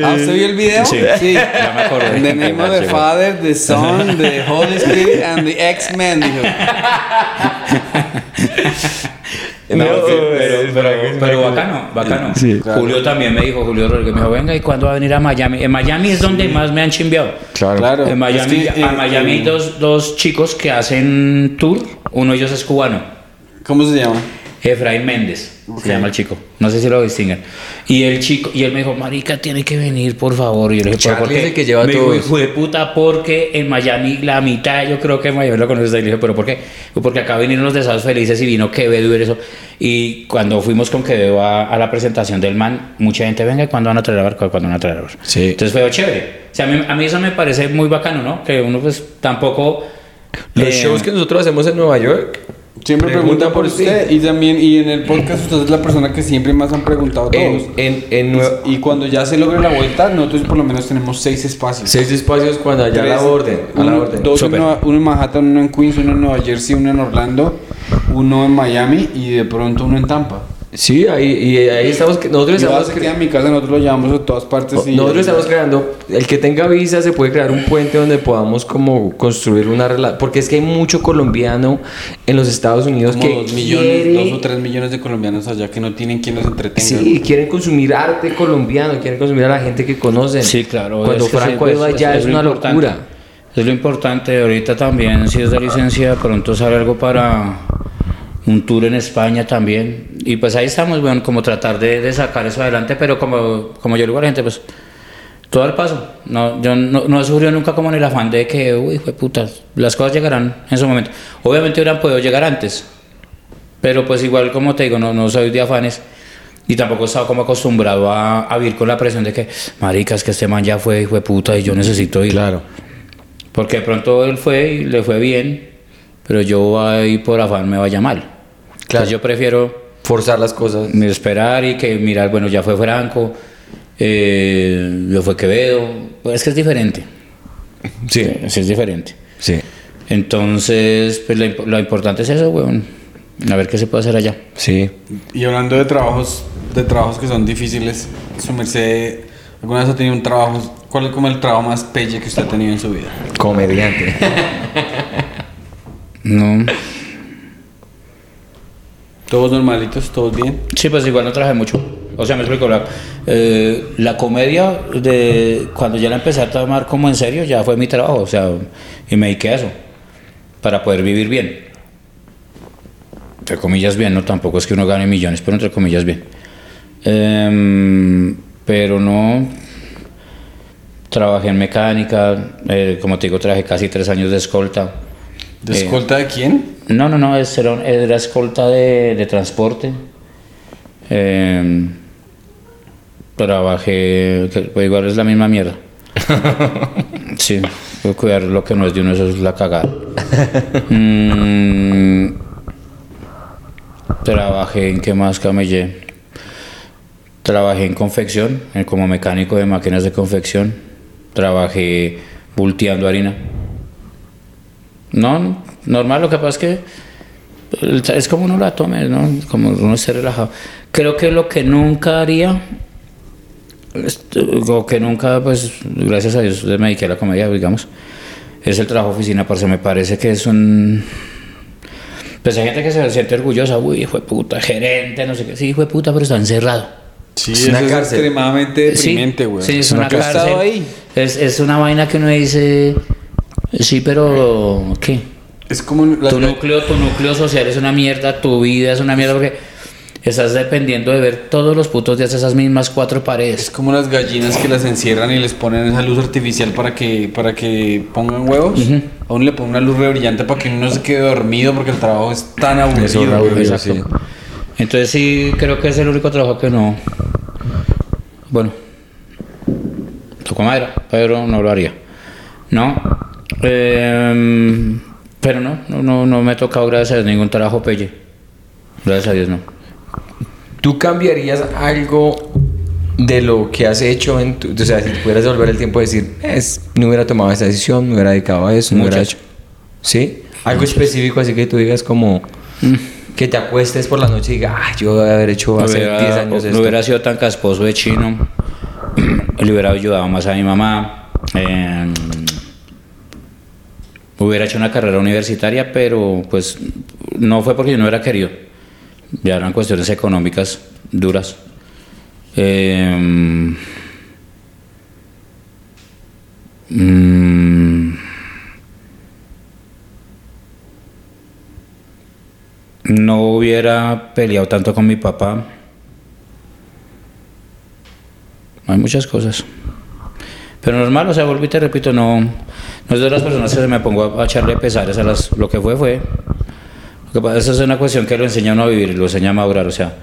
¿Ah, usted vio el video? Sí. Ya me acordé. In the name of the. Father, the Son, the Holy Spirit, and the X-Men, dijo. No, No, sí, pero, bacano, bacano. Sí. Julio también me dijo, Julio Rodríguez me dijo, venga, ¿y cuándo va a venir a Miami? En Miami es donde más me han chimbeado. Claro. Claro. En Miami, Es que, a eh, Miami hay eh, dos, dos chicos que hacen tour, uno de ellos es cubano. ¿Cómo se llama? Efraín Méndez, se llama el chico. No sé si lo distinguen. Y el chico, y él me dijo, Marica, tiene que venir, por favor. Y yo le dije, ¿pero por qué? que lleva me dijo, hijo de puta, porque en Miami la mitad, yo creo que en Miami lo conoces. Y le dije, ¿pero por qué? Porque acá vinieron los desados felices y vino Quevedo y eso. Y cuando fuimos con Quevedo a, a la presentación del man, mucha gente, venga, ¿cuándo van a traer a barco? ¿Cuándo van a traer a barco? Sí. Entonces fue chévere. O sea, a mí, a mí eso me parece muy bacano, ¿no? Que uno pues tampoco... Los eh, shows que nosotros hacemos en Nueva York. Siempre preguntan por usted y también y en el podcast usted es la persona que siempre más han preguntado todos. En, en, en Nue- Y cuando ya se logra la vuelta, nosotros por lo menos tenemos seis espacios. seis espacios cuando allá a la orden. A la orden. Dos uno en Manhattan, uno en Queens, uno en Nueva Jersey, uno en Orlando, uno en Miami y de pronto uno en Tampa. Sí, ahí, y ahí estamos. Nosotros Yo estamos, queda en mi casa, nosotros lo llevamos a todas partes. y- nosotros estamos creando. El que tenga visa se puede crear un puente donde podamos como construir una relación. Porque es que hay mucho colombiano en los Estados Unidos como que dos millones, quiere- dos o tres millones de colombianos allá que no tienen quien los entretenga. Sí, quieren consumir arte colombiano, quieren consumir a la gente que conocen. Sí, claro. Cuando Franco iba pues, allá es, una importante. locura. Es lo importante. Ahorita también, si es de licencia, pronto sale algo para un tour en España también. Y pues ahí estamos, bueno, como tratar de, de sacar eso adelante, pero como, como yo le digo a la gente, pues todo al paso. No, yo no, no he sufrido nunca como en el afán de que, uy, fue puta, las cosas llegarán en su momento. Obviamente hubieran podido llegar antes, pero pues igual, como te digo, no, no soy de afanes. Y tampoco he estado como acostumbrado a, a vivir con la presión de que, maricas, que este man ya fue, hijo de puta, y yo necesito ir. Claro. Porque de pronto él fue y le fue bien, pero yo ahí por afán me vaya mal. Claro. Entonces yo prefiero Forzar las cosas. esperar y que mirar, bueno, ya fue Franco, eh, ya fue Quevedo. Pues es que es diferente. Sí. Sí, es diferente. Sí. Entonces, pues lo importante es eso, weón. A ver qué se puede hacer allá. Sí. Y hablando de trabajos, de trabajos que son difíciles, su merced, ¿alguna vez ha tenido un trabajo? ¿Cuál es como el trabajo más pelle que usted ha tenido en su vida? Comediante. No. ¿Todos normalitos? ¿Todos bien? Sí, pues igual no trabajé mucho. O sea, me explico. La, eh, la comedia, de cuando ya la empecé a tomar como en serio, ya fue mi trabajo. O sea, y me dediqué a eso. Para poder vivir bien. Entre comillas bien, no tampoco es que uno gane millones, pero entre comillas bien. Em, pero no. Trabajé en mecánica, eh, como te digo, trabajé casi tres años de escolta. ¿De Eh, escolta de quién? no, no, no, es- era, era escolta de, de transporte. Eh, trabajé, que, pues igual es la misma mierda. sí, a cuidar lo que no es de uno, eso es la cagada. Mm, trabajé en qué más camellé. Trabajé en confección, como mecánico de máquinas de confección. Trabajé bulteando harina. No, normal, lo que pasa es que es como uno la tome, ¿no? Como uno esté relajado. Creo que lo que nunca haría, est- o que nunca, pues, gracias a Dios, me dediqué a la comedia, digamos, es el trabajo de oficina, parce, me parece que es un... Pues hay gente que se siente orgullosa, uy, hijo de puta, gerente, no sé qué, sí, hijo de puta, pero está encerrado. Sí, Es una eso cárcel. extremadamente deprimente, güey. Sí, es Yo una cárcel. ahí. Es, es una vaina que uno dice, sí, pero ¿qué? Es como la- Tu núcleo, tu núcleo social es una mierda, tu vida es una mierda, porque estás dependiendo de ver todos los putos días esas mismas cuatro Es paredes. como las gallinas que las encierran y les ponen esa luz artificial para que, para que pongan huevos. A uno le ponen una luz re brillante para que uno no se quede dormido porque el trabajo es tan aburrido. Es güey. Exacto. sí. Entonces sí, creo que es el único trabajo que no... Bueno, tocó madera, pero no lo haría. ¿No? Em, pero no, no, no, no me ha tocado, gracias a Dios, ningún trabajo pelle. Gracias a Dios, no. ¿Tú cambiarías algo de lo que has hecho en tu... O sea, si pudieras volver el tiempo decir, es, no hubiera tomado esa decisión, me hubiera dedicado a eso, no hubiera Muchas. hecho... ¿Sí? Algo específico así que tú digas como... Que te acuestes por la noche y digas, ah, yo voy a haber hecho No hace hubiera, 10 años no esto. hubiera sido tan casposo de chino. Le hubiera ayudado más a mi mamá. em, hubiera hecho una carrera universitaria, pero pues no fue porque yo no hubiera querido. Ya eran cuestiones económicas duras. Em, no hubiera peleado tanto con mi papá. Hay muchas cosas. Pero normal, o sea, vuelvo y te repito, no, no es de las personas que me pongo a, a echarle pesares a las, lo que fue, fue. Pasa es una cuestión que lo enseña a uno a vivir lo enseña a madurar, o sea,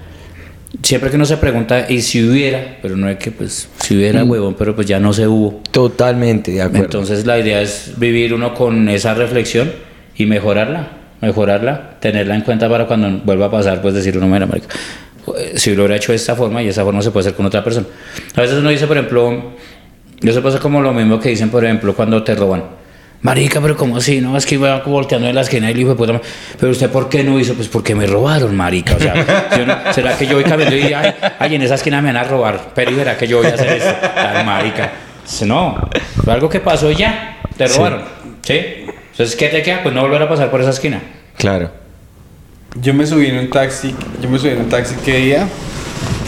siempre que uno se pregunta, ¿y si hubiera? Pero no es que, pues, si hubiera, huevón, pero pues ya no se hubo. Totalmente, de acuerdo. Entonces la idea es vivir uno con esa reflexión y mejorarla, mejorarla, tenerla en cuenta para cuando vuelva a pasar, pues decir uno, mira, marica, eh, si lo hubiera hecho de esta forma y de esta forma se puede hacer con otra persona. A veces uno dice, por ejemplo, eso pasa como lo mismo que dicen, por ejemplo, cuando te roban. Marica, pero ¿cómo así? No, es que iba volteando en la esquina y le dijo, puta, pero usted ¿por qué no hizo? Pues porque me robaron, marica. O sea, yo no- ¿será que yo voy caminando y ay, ay, en esa esquina me van a robar? Pero ¿será que yo voy a hacer eso? Ay, marica. Dice, No, fue algo que pasó y ya, te robaron. ¿Sí? Entonces, ¿qué te queda? Pues no volver a pasar por esa esquina. Claro. Yo me subí en un taxi, yo me subí en un taxi que día,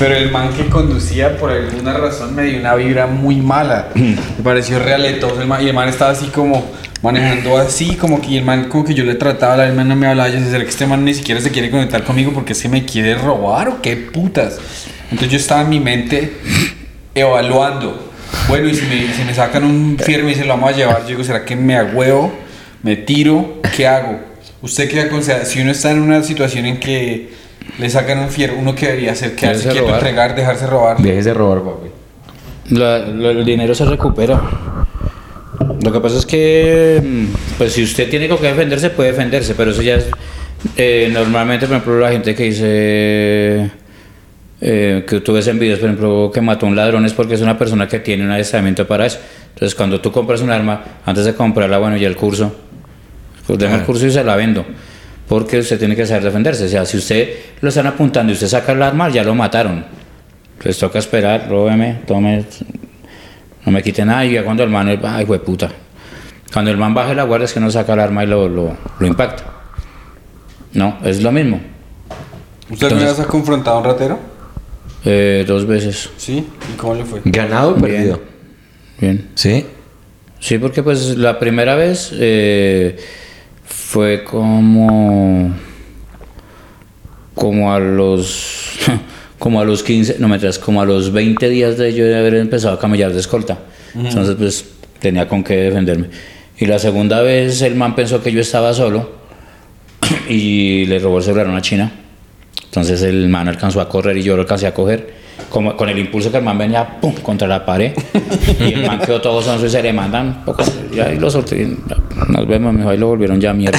pero el man que conducía por alguna razón me dio una vibra muy mala. me pareció realetoso el man, y el man estaba así como manejando así, como que el man como que yo le trataba, el man no me hablaba, yo decía, "¿Será que este man ni siquiera se quiere conectar conmigo porque se me quiere robar o qué putas. Entonces yo estaba en mi mente evaluando. Bueno, y si me, si me sacan un firme y se lo vamos a llevar, yo digo, ¿será que me agüeo? ¿Me tiro? ¿Qué hago? ¿Usted qué aconseja? Si uno está en una situación en que le sacan un fierro, ¿uno qué debería hacer? ¿Quedarse Dejarse quieto, robar. entregar, dejarse robar? Dejes de robar, papi. La- lo- el dinero se recupera. Lo que pasa es que, mm, pues si usted tiene con qué defenderse, puede defenderse, pero eso ya es, eh, normalmente, por ejemplo, la gente que dice eh, que tú ves en videos, por ejemplo, que mató a un ladrón es porque es una persona que tiene un adiestramiento para eso. Entonces, cuando tú compras un arma, antes de comprarla, bueno, ya el curso, pues deme el curso y se la vendo. Porque usted tiene que saber defenderse. O sea, si usted lo están apuntando y usted saca el arma, ya lo mataron. Entonces toca esperar, róbeme, tome, no me quite nada. Y ya cuando el man, ay, fue puta. Cuando el man baje la guardia es que no saca el arma y lo, lo, lo impacta. No, es lo mismo. ¿Usted alguna Entonces- vez ha confrontado a un ratero? Eh, dos veces. Sí. ¿Y cómo le fue? ¿Ganado o Bien. perdido? Bien. ¿Sí? Sí, porque pues la primera vez eh, fue como como a los como a los 15, no me como a los 20 días de yo de haber empezado a camellar de escolta. Entonces pues tenía con qué defenderme. Y la segunda vez el man pensó que yo estaba solo y le robó el celular a una china. Entonces el man alcanzó a correr y yo lo alcancé a coger. Como, con el impulso que el man venía ¡pum! contra la pared. Y el man quedó todo sonso y se le mandan. poco- Y ahí lo solté. Nos vemos, mijo. Ahí lo volvieron ya mierda.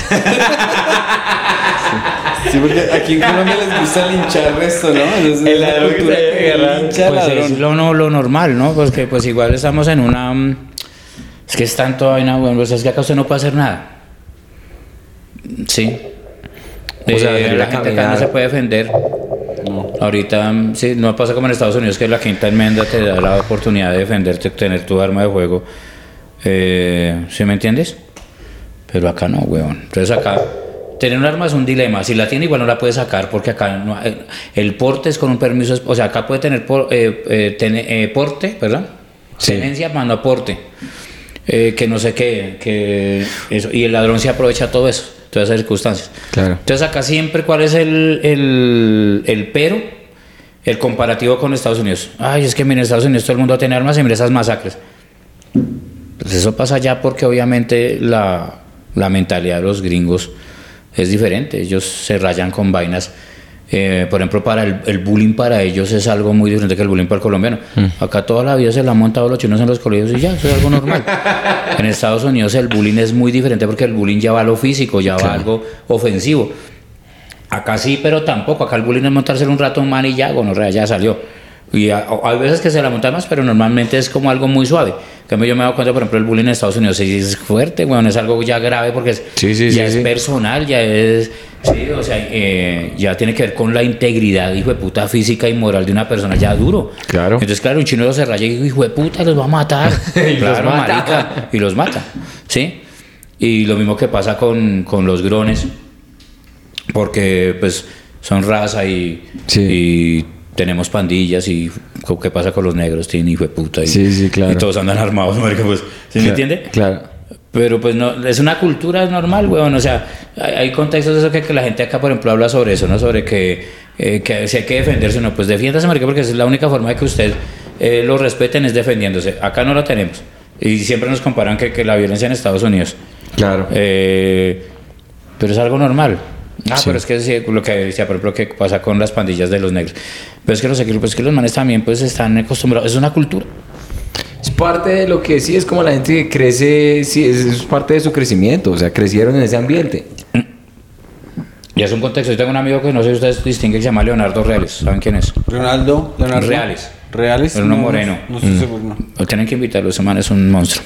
Sí, porque aquí en Colombia les gusta linchar resto, ¿no? Entonces, El ladrón cultura que lincha Pues ladrón. es lo, no, lo normal, ¿no? Porque pues igual estamos en una... mm, Es que es tanto vaina, bueno, pues es que acá usted no puede hacer nada. Sí. O sea, Eh, la gente acá no se puede defender. Ahorita, mm, sí, no pasa como en Estados Unidos que la quinta enmienda te da la oportunidad de defenderte, tener tu arma de juego. Eh, ¿Sí me entiendes? Pero acá no, weón. Entonces acá, tener un arma es un dilema. Si la tiene, igual no la puede sacar porque acá no hay- el porte es con un permiso. O sea, acá puede tener por- eh, eh, tene- eh, porte, ¿verdad? Sí. Tenencia, más no porte. Eh, que no sé qué, que eso. Y el ladrón se aprovecha todo eso. Todas esas circunstancias. Claro. Entonces acá siempre, ¿cuál es el, el, el pero? El comparativo con Estados Unidos. Ay, es que mira, en Estados Unidos todo el mundo tiene armas y mira esas masacres. Pues eso pasa ya porque obviamente la, la mentalidad de los gringos es diferente. Ellos se rayan con vainas. Eh, por ejemplo, para el, el bullying para ellos es algo muy diferente que el bullying para el colombiano. Acá toda la vida se le han montado los chinos en los colegios y ya, eso es algo normal. en Estados Unidos el bullying es muy diferente porque el bullying ya va a lo físico, ya va a algo ofensivo. Acá sí, pero tampoco. Acá el bullying es montárselo un rato man y ya, bueno, ya salió. Y a- hay veces que se la montan más, pero normalmente es como algo muy suave. Cambio, yo me he dado cuenta, por ejemplo, el bullying en Estados Unidos sí es fuerte, bueno, es algo ya grave porque es, Sí, sí, ya sí, es personal, ya es, sí, o sea, eh, ya tiene que ver con la integridad, hijo de puta, física y moral de una persona, ya duro. Claro. Entonces, claro, un chino se raya y dijo, hijo de puta, los va a matar. Y los claro, mata. marica, y los mata, ¿sí? Y lo mismo que pasa con, con los grones, porque pues son raza y, Sí. y tenemos pandillas y qué pasa con los negros, tienen hijo de puta y, Sí, sí, claro. y todos andan armados, marica, pues, ¿sí me entiende? Claro. Pero pues no, es una cultura normal, weón. O sea, hay, hay contextos de eso que, que la gente acá, por ejemplo, habla sobre eso, ¿no? Sobre que, eh, que si hay que defenderse, no, pues defiéndase, marica, porque esa es la única forma de que usted eh, lo respeten es defendiéndose. Acá no lo tenemos. Y siempre nos comparan que, que la violencia en Estados Unidos. Claro. Eh, pero es algo normal. Ah, Sí. pero es que sí, lo que decía, por ejemplo, que pasa con las pandillas de los negros. Pero es que los, pues es que los manes también pues están acostumbrados. Es una cultura. Es parte de lo que sí es como la gente que crece, sí, es, es parte de su crecimiento, o sea, crecieron en ese ambiente. Y es un contexto. Yo tengo un amigo que no sé si ustedes distinguen que se llama Leonardo Reales. ¿Saben quién es? Leonardo, Leonardo. Reales. Reales. Era uno No, no, moreno. No, estoy seguro, no. Lo tienen que invitarlo, ese man es un monstruo.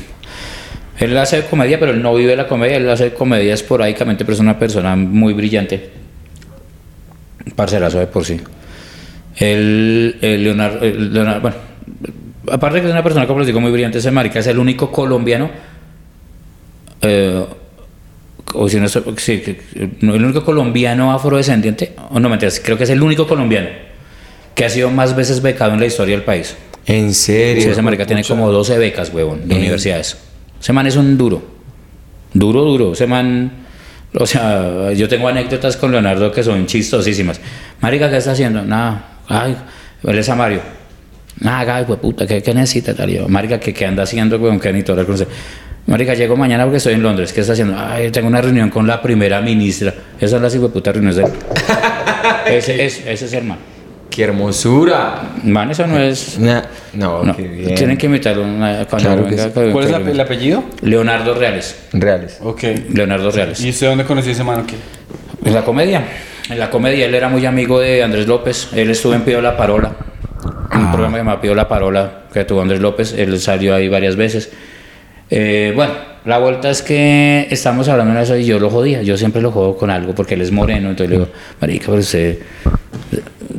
Él hace comedia, pero él no vive la comedia, él hace comedia esporádicamente, pero es una persona muy brillante. Parcelazo de por sí. Él, el Leonardo, el Leonardo- bueno, aparte de que es una persona, como les digo, muy brillante, ese marica es el único colombiano, eh, o si no, sí, el único colombiano afrodescendiente, o no mentiras, creo que es el único colombiano que ha sido más veces becado en la historia del país. En serio. Sí, ese marica tiene como 12 becas, huevón, de universidades. Ese man es un duro. Duro, duro. Ese man... O sea, yo tengo anécdotas con Leonardo que son chistosísimas. Marica, ¿qué está haciendo? Nada. Ay, él es a Mario. Nada, ay, pues puta, ¿qué, qué necesita, tal? Yo, Marica, ¿qué, ¿qué anda haciendo, todo el Marica, llego mañana porque estoy en Londres. ¿Qué está haciendo? Ay, tengo una reunión con la primera ministra. Esas son las hijueputas reuniones de él. ese, es, ese es el man. ¡Qué hermosura! Man, eso no es... Na- no, No, qué bien. tienen que invitarlo una- cuando Claro que venga. sí. que- ¿Cuál es que- la- el apellido? Leonardo Reales. Reales. Ok. Leonardo Reales. ¿Y usted dónde conoció ese man? En la comedia. En la comedia él era muy amigo de Andrés López. Él estuvo en Pío la Parola. Un programa llamado Pío la Parola que tuvo Andrés López. Él salió ahí varias veces. Eh, bueno, la vuelta es que estamos hablando de eso y yo lo jodía. Yo siempre lo jodo con algo porque él es moreno. Entonces le digo, Marica, pero usted.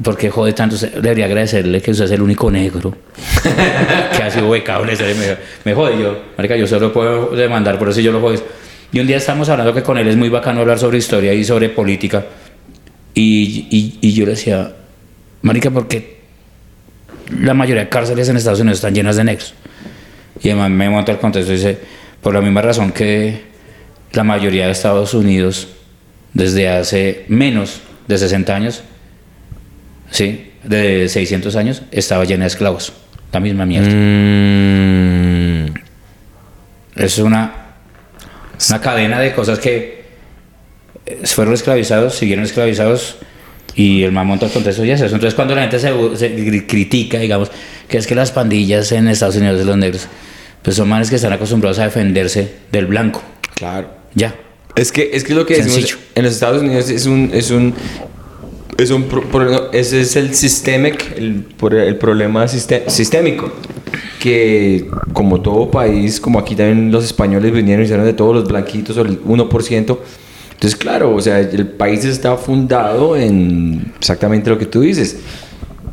¿Por qué jode tanto? Debería agradecerle que usted es el único negro que ha sido becado. Me, me jode yo. Marica, yo solo puedo demandar, por eso yo lo jodo. Y un día estamos hablando que con él es muy bacano hablar sobre historia y sobre política. Y, y, y yo le decía, Marica, ¿por qué la mayoría de cárceles en Estados Unidos están llenas de negros? Y además me monta el contexto y dice, por la misma razón que la mayoría de Estados Unidos, desde hace menos de 60 años, sí, de 600 años, estaba llena de esclavos. La misma mierda. Mm, Es una, una cadena de cosas que eh, fueron esclavizados, siguieron esclavizados y el man monta el contexto y es eso. Entonces cuando la gente se, se cri- critica, digamos, que es que las pandillas en Estados Unidos de los negros, pues son manes que están acostumbrados a defenderse del blanco. claro. Ya. Es que es que lo que decimos en los Estados Unidos es un es un es un pro- pro- ese es el systemic el, el problema sistémico que como todo país como aquí también los españoles vinieron y hicieron de todos los blanquitos el 1% entonces claro o sea el país está fundado en exactamente lo que tú dices.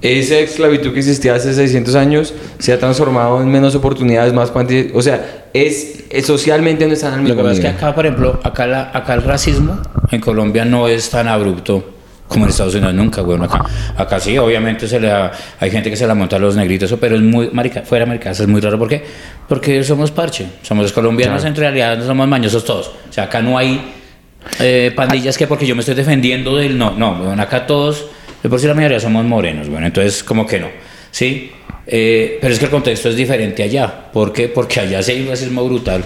Esa esclavitud que existía hace 600 años se ha transformado en menos oportunidades, más cuanti- O sea, es, es socialmente no están Lo que pasa es que acá, por ejemplo, acá, la- acá el racismo en Colombia no es tan abrupto como en Estados Unidos nunca, güey. Acá, acá sí, obviamente se le da- hay gente que se la monta a los negritos, eso, pero es muy, marica, fuera eso es muy raro. ¿Por qué? Porque somos parche, somos colombianos, Claro. en realidad no somos mañosos todos. O sea, acá no hay eh, pandillas que porque yo me estoy defendiendo del no, no, bueno, acá todos, de por sí la mayoría somos morenos, bueno, entonces como que no, ¿sí? Eh, pero es que el contexto es diferente allá, ¿por qué? Porque allá se hay un racismo brutal,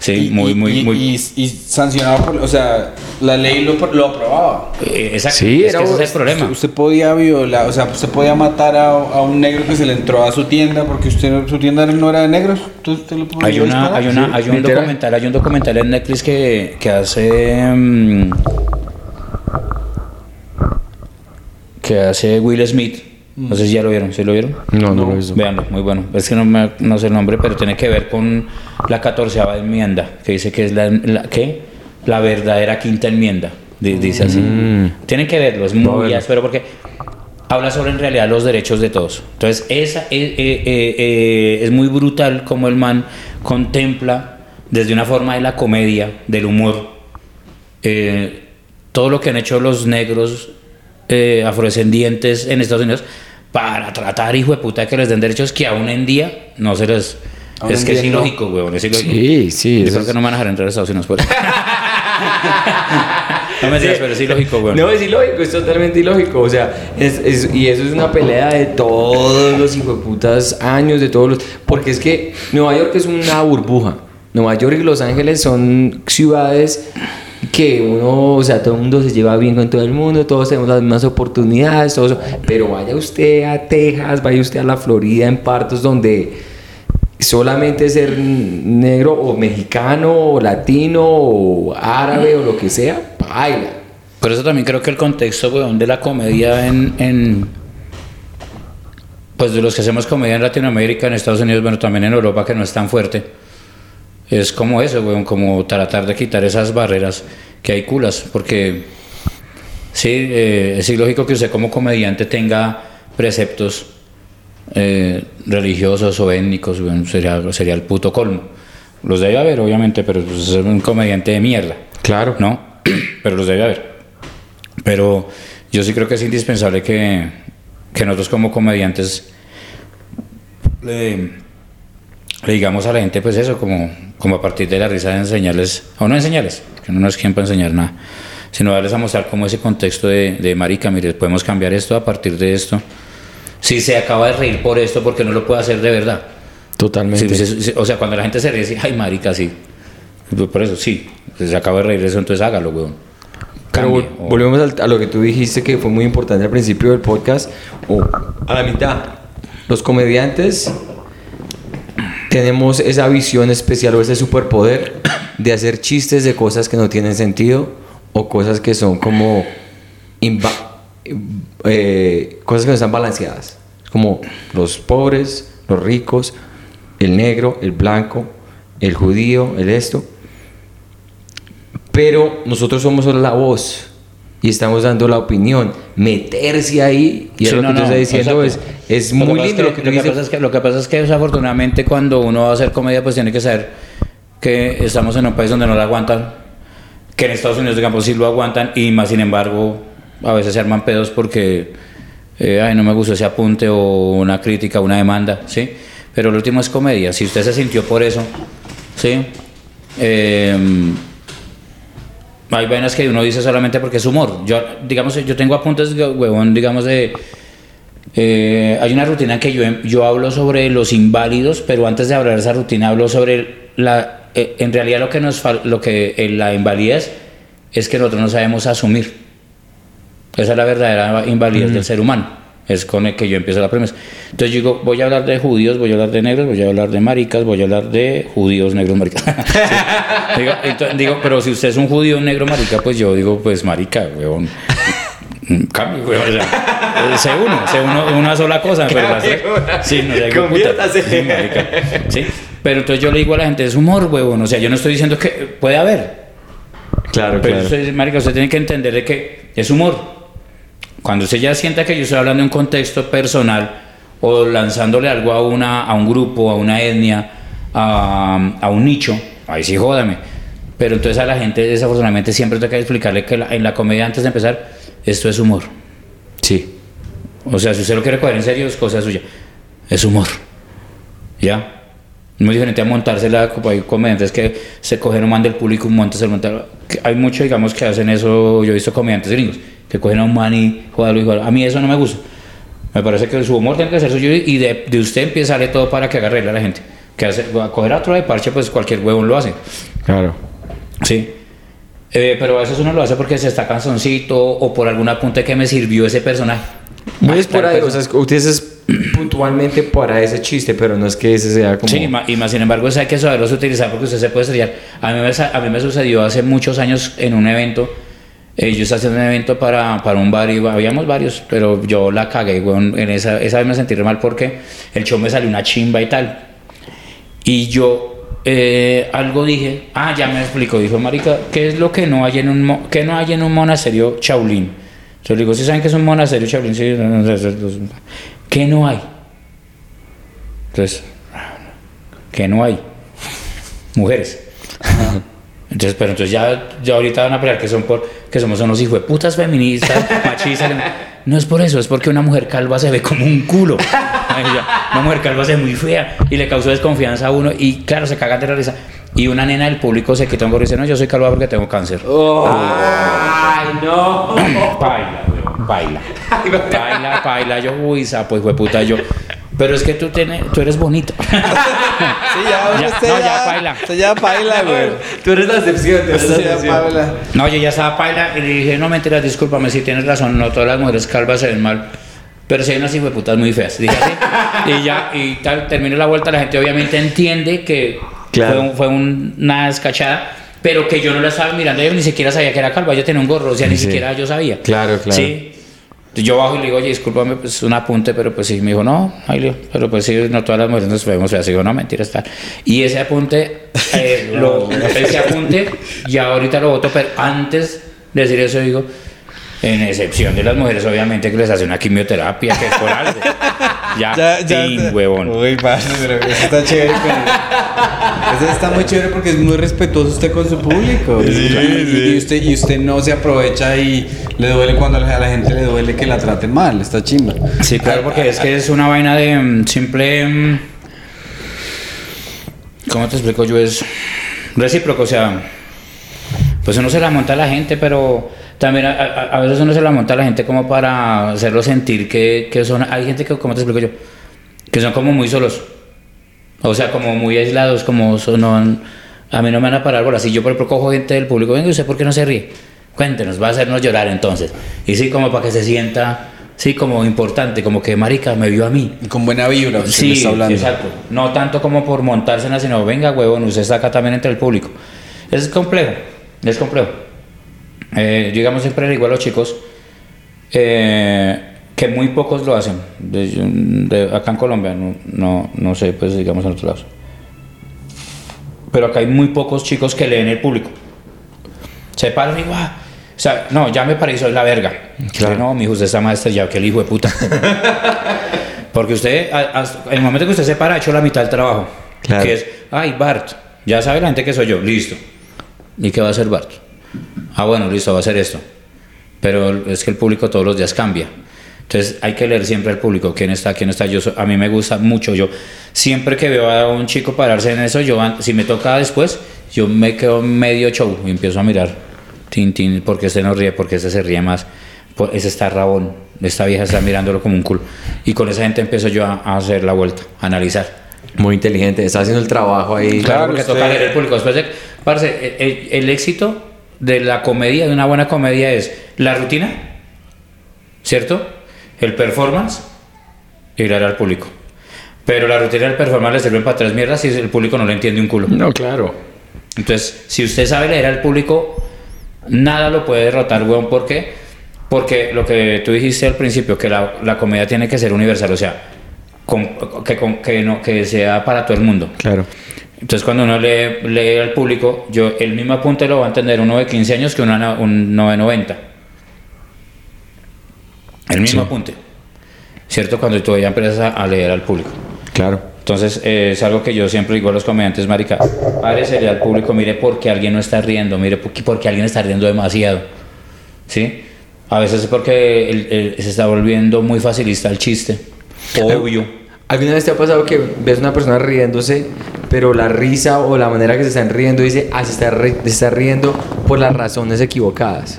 sí, Y- muy, y- muy, y, muy... y- y sancionado por. O sea, la ley lo, lo aprobaba. eh, exacto, Sí, es era- que ese es el problema. Usted, usted podía violar, o sea, usted podía matar a, a un negro que se le entró a su tienda porque usted su tienda no era de negros. Entonces usted lo podía Hay, una, hay, una, Sí, hay un literal. documental, hay un documental en Netflix que, que hace mm, que hace Will Smith. No sé si ya lo vieron, ¿sí lo vieron? No, no, lo he visto. Veanlo, muy bueno. Es que no, me, no sé el nombre, pero tiene que ver con la catorceava enmienda, que dice que es la, la, ¿qué? la verdadera quinta enmienda. Di- Dice así. Tienen que verlo, es muy áspero porque habla sobre en realidad los derechos de todos. Entonces, esa, eh, eh, eh, eh, es muy brutal como el man contempla desde una forma de la comedia, del humor, eh, todo lo que han hecho los negros eh, afrodescendientes en Estados Unidos para tratar, hijo de puta, que les den derechos que aún en día no se les... Aún es que es día no. ilógico, weón, es ilógico. Sí, sí. Yo eso creo es- que no me van a dejar entrar a Estados Unidos por no me digas, pero es ilógico, weón. No, es ilógico, es totalmente ilógico. O sea, es, es- y eso es una pelea de todos los hijueputas años, de todos los. Porque es que Nueva York es una burbuja. Nueva York y Los Ángeles son ciudades que uno, o sea, todo el mundo se lleva bien con todo el mundo, todos tenemos las mismas oportunidades, todo eso. Pero vaya usted a Texas, vaya usted a la Florida, en partos donde solamente ser negro o mexicano o latino o árabe o lo que sea, baila. Por eso también creo que el contexto, weón, de la comedia en, en- Pues de los que hacemos comedia en Latinoamérica, en Estados Unidos, bueno, también en Europa, que no es tan fuerte. Es como eso, weón, como tratar de quitar esas barreras que hay culas. Porque sí, eh, es ilógico que usted como comediante tenga preceptos eh, religiosos o étnicos, weón, sería, sería el puto colmo. Los debe haber, obviamente, pero pues, es un comediante de mierda. Claro. ¿no? Pero los debe haber. Pero yo sí creo que es indispensable que, que nosotros como comediantes le, le digamos a la gente pues eso, como, como a partir de la risa de enseñarles, o no enseñarles, que no es quien para enseñar nada, sino darles a mostrar como ese contexto de, de marica, mire, podemos cambiar esto a partir de esto. Si se acaba de reír por esto, porque no lo puede hacer de verdad. Totalmente. Sí, sí, sí, o sea, cuando la gente se ríe, dice, ay, marica, sí. Por eso, sí. Se acaba de reír eso, entonces hágalo, weón. Pero vol- o- volvemos a lo que tú dijiste que fue muy importante al principio del podcast o a la mitad. Los comediantes tenemos esa visión especial o ese superpoder de hacer chistes de cosas que no tienen sentido o cosas que son como eh, cosas que no están balanceadas. Como los pobres, los ricos, el negro, el blanco, el judío, el esto. Pero nosotros somos la voz y estamos dando la opinión. Meterse ahí, y es Sí, lo no, que tú no, estás diciendo, es, exacto. es muy lindo es lo que lo pasa es que Lo que pasa es que desafortunadamente cuando uno va a hacer comedia pues tiene que saber que estamos en un país donde no la aguantan, que en Estados Unidos digamos sí lo aguantan y más sin embargo a veces se arman pedos porque eh, ay no me gustó ese apunte o una crítica, una demanda, ¿sí? Pero lo último es comedia, si usted se sintió por eso, ¿sí? Eh, hay vainas que uno dice solamente porque es humor. Yo, digamos, yo tengo apuntes, huevón, digamos, de... eh, hay una rutina que yo, yo hablo sobre los inválidos, pero antes de hablar de esa rutina hablo sobre la... eh, en realidad lo que nos lo que eh, la invalidez es que nosotros no sabemos asumir. Esa es la verdadera invalidez del ser humano. Es con el que yo empiezo la premisa. Entonces digo, voy a hablar de judíos, voy a hablar de negros, voy a hablar de maricas, voy a hablar de judíos, negros, maricas. Sí. digo, entonces, digo, pero si usted es un judío, negro, marica, pues yo digo, pues marica, weón. Cambio, weón. O sea, sé uno, sé uno, una sola cosa, pero las tres- Sí, no sé. Conviértase. Sí, marica. Sí. Pero entonces yo le digo a la gente, es humor, weón. O sea, yo no estoy diciendo que puede haber, Claro, pero claro. usted, marica, usted tiene que entender de que es humor. Cuando usted ya sienta que yo estoy hablando en un contexto personal o lanzándole algo a, una, a un grupo, a una etnia, a, a un nicho, ahí sí jódame. Pero entonces a la gente desafortunadamente siempre tengo que explicarle que la- en la comedia antes de empezar, esto es humor. Sí. O sea, si usted lo quiere coger en serio, es cosa suya. Es humor. ¿Ya? Muy diferente a montársela hay comediantes que se cogen un man del público, un monte, se que Hay muchos, digamos, que hacen eso. Yo he visto comediantes gringos que cogen a un man y joderlo y joderlo. A mí eso no me gusta. Me parece que su humor tiene que ser suyo y de, de usted empieza a darle todo para que agarre a la gente. Que hace, a coger a otro de parche, pues cualquier huevón lo hace. Claro. Sí. Eh, pero a veces uno lo hace porque se está cansoncito o por algún apunte que me sirvió ese personaje. Muy esporádico, o sea, es- utilizas puntualmente para ese chiste, pero no es que ese sea como... Sí, y ma- y más sin embargo, eso hay que saberlos utilizar porque usted se puede estrellar. A mí me, a mí me sucedió hace muchos años en un evento. Eh, yo estaba haciendo un evento para, para un bar y habíamos varios, pero yo la cagué, weón. En esa, esa vez me sentí re mal porque el show me salió una chimba y tal. Y yo eh, algo dije, ah, ya me explico, dijo Marica, ¿qué es lo que no hay en un, qué no hay en un monasterio Shaolin? Yo le digo, ¿sí saben que es un monasterio Shaolin? Sí. ¿qué no hay? Entonces, ¿qué no hay? Mujeres. Entonces, pero entonces ya, ya ahorita van a pelear que son por que somos unos hijos de putas feministas, machistas. No es por eso, es porque una mujer calva se ve como un culo. Una mujer calva se ve muy fea y le causó desconfianza a uno y claro, se cagan de la risa. Y una nena del público se quita un gorro y dice, no, yo soy calva porque tengo cáncer. ¡Ay, no! Baila, baila. Baila, baila. Yo, uy, sapo, hijo de puta, yo. Pero es que tú, tienes, tú eres bonito. Sí, ya, Ya, usted no, ya, ya baila. Usted ya baila, güey. Tú eres la excepción, tú eres la Usted ya excepción. baila. No, yo ya estaba paila y le dije, no mentiras, discúlpame si tienes razón, no todas las mujeres calvas se ven mal. Pero si hay unas putas muy feas. Dije así. y ya, y tal, terminó la vuelta, la gente obviamente entiende que Claro. fue, un- fue un- una descachada, pero que yo no la estaba mirando, yo ni siquiera sabía que era calva, yo tenía un gorro, o sea, ni Sí. siquiera yo sabía. Claro, claro. Sí. Yo bajo y le digo, oye, discúlpame, pues un apunte, pero pues sí, me dijo, no, pero pues sí, no todas las mujeres nos vemos feas. Digo, no, mentira, está. Y ese apunte, eh, lo, ese apunte, ya ahorita lo voto, pero antes de decir eso, digo, en excepción de las mujeres, obviamente, que les hace una quimioterapia, que es por algo. Ya, tin, huevón. Uy, parce, pero eso está chévere. Eso está muy chévere porque es muy respetuoso usted con su público. y, usted, y usted no se aprovecha y le duele cuando a la, a la gente le duele que la traten mal. Está chimba. Sí, claro, porque es que es una vaina de mm, simple. mm, ¿Cómo te explico yo? Es recíproco, o sea, pues uno se la monta a la gente, pero también a, a- a veces uno se la monta a la gente como para hacerlo sentir que, que son. Hay gente que, ¿cómo te explico yo? Que son como muy solos. O sea, como muy aislados, como son. no- a mí no me van a parar por así. Yo, por ejemplo, cojo gente del público, venga, ¿y ¿usted por qué no se ríe? Cuéntenos, va a hacernos llorar entonces. Y sí, como para que se sienta, sí, como importante, como que marica me vio a mí. Con buena vibra, Sí, me está hablando. exacto. No tanto como por montársela, sino venga, huevón, usted está acá también entre el público. Es complejo, es complejo. Eh, siempre digo a los chicos eh, que muy pocos lo hacen. De- de- acá en Colombia, no, no, no sé, pues digamos en otros lados. Pero acá hay muy pocos chicos que leen el público. Se paran y ¡guau! O sea, no, ya me soy la verga. Claro. No, mi hijo, usted está más estrellado que el hijo de puta. Porque usted, a- a- en el momento que usted se para, ha hecho la mitad del trabajo. Claro. Que es, ay, Bart, ya sabe la gente que soy yo, listo. ¿Y qué va a hacer Bart? Ah, bueno, listo, va a hacer esto. Pero es que el público todos los días cambia. Entonces hay que leer siempre al público, quién está, quién no está. Yo, a mí me gusta mucho. Yo siempre que veo a un chico pararse en eso, yo si me toca después, yo me quedo medio show y empiezo a mirar. Tin, tin, porque este no ríe, porque este se ríe más. Por- Ese está rabón, esta vieja está mirándolo como un culo. Y con esa gente empiezo yo a, a hacer la vuelta, a analizar. Muy inteligente, está haciendo el trabajo ahí. Claro, porque usted- toca leer el público. Después de, parce, el, el- el éxito de la comedia, de una buena comedia, es la rutina, ¿cierto? El performance y leer al público. Pero la rutina y el performance le sirven para tres mierdas y el público no le entiende un culo. No, claro. Entonces, si usted sabe leer al público, nada lo puede derrotar, weón. ¿Por qué? Porque lo que tú dijiste al principio, que la, la comedia tiene que ser universal, o sea, con- que, con- que, no, que sea para todo el mundo. Claro. Entonces, cuando uno lee, lee al público, yo el mismo apunte lo va a entender uno de 15 años que una, un no de 90. El mismo Sí. apunte. ¿Cierto? Cuando tú ya empiezas a, leer al público. Claro. Entonces, eh, es algo que yo siempre digo a los comediantes, marica, párese al público, mire por qué alguien no está riendo, mire por qué, por qué alguien está riendo demasiado. ¿Sí? A veces es porque el- el- se está volviendo muy facilista el chiste. Obvio. ¿Alguna vez te ha pasado que ves una persona riéndose, pero la risa o la manera que se están riendo dice, ah, se está, ri- se está riendo por las razones equivocadas?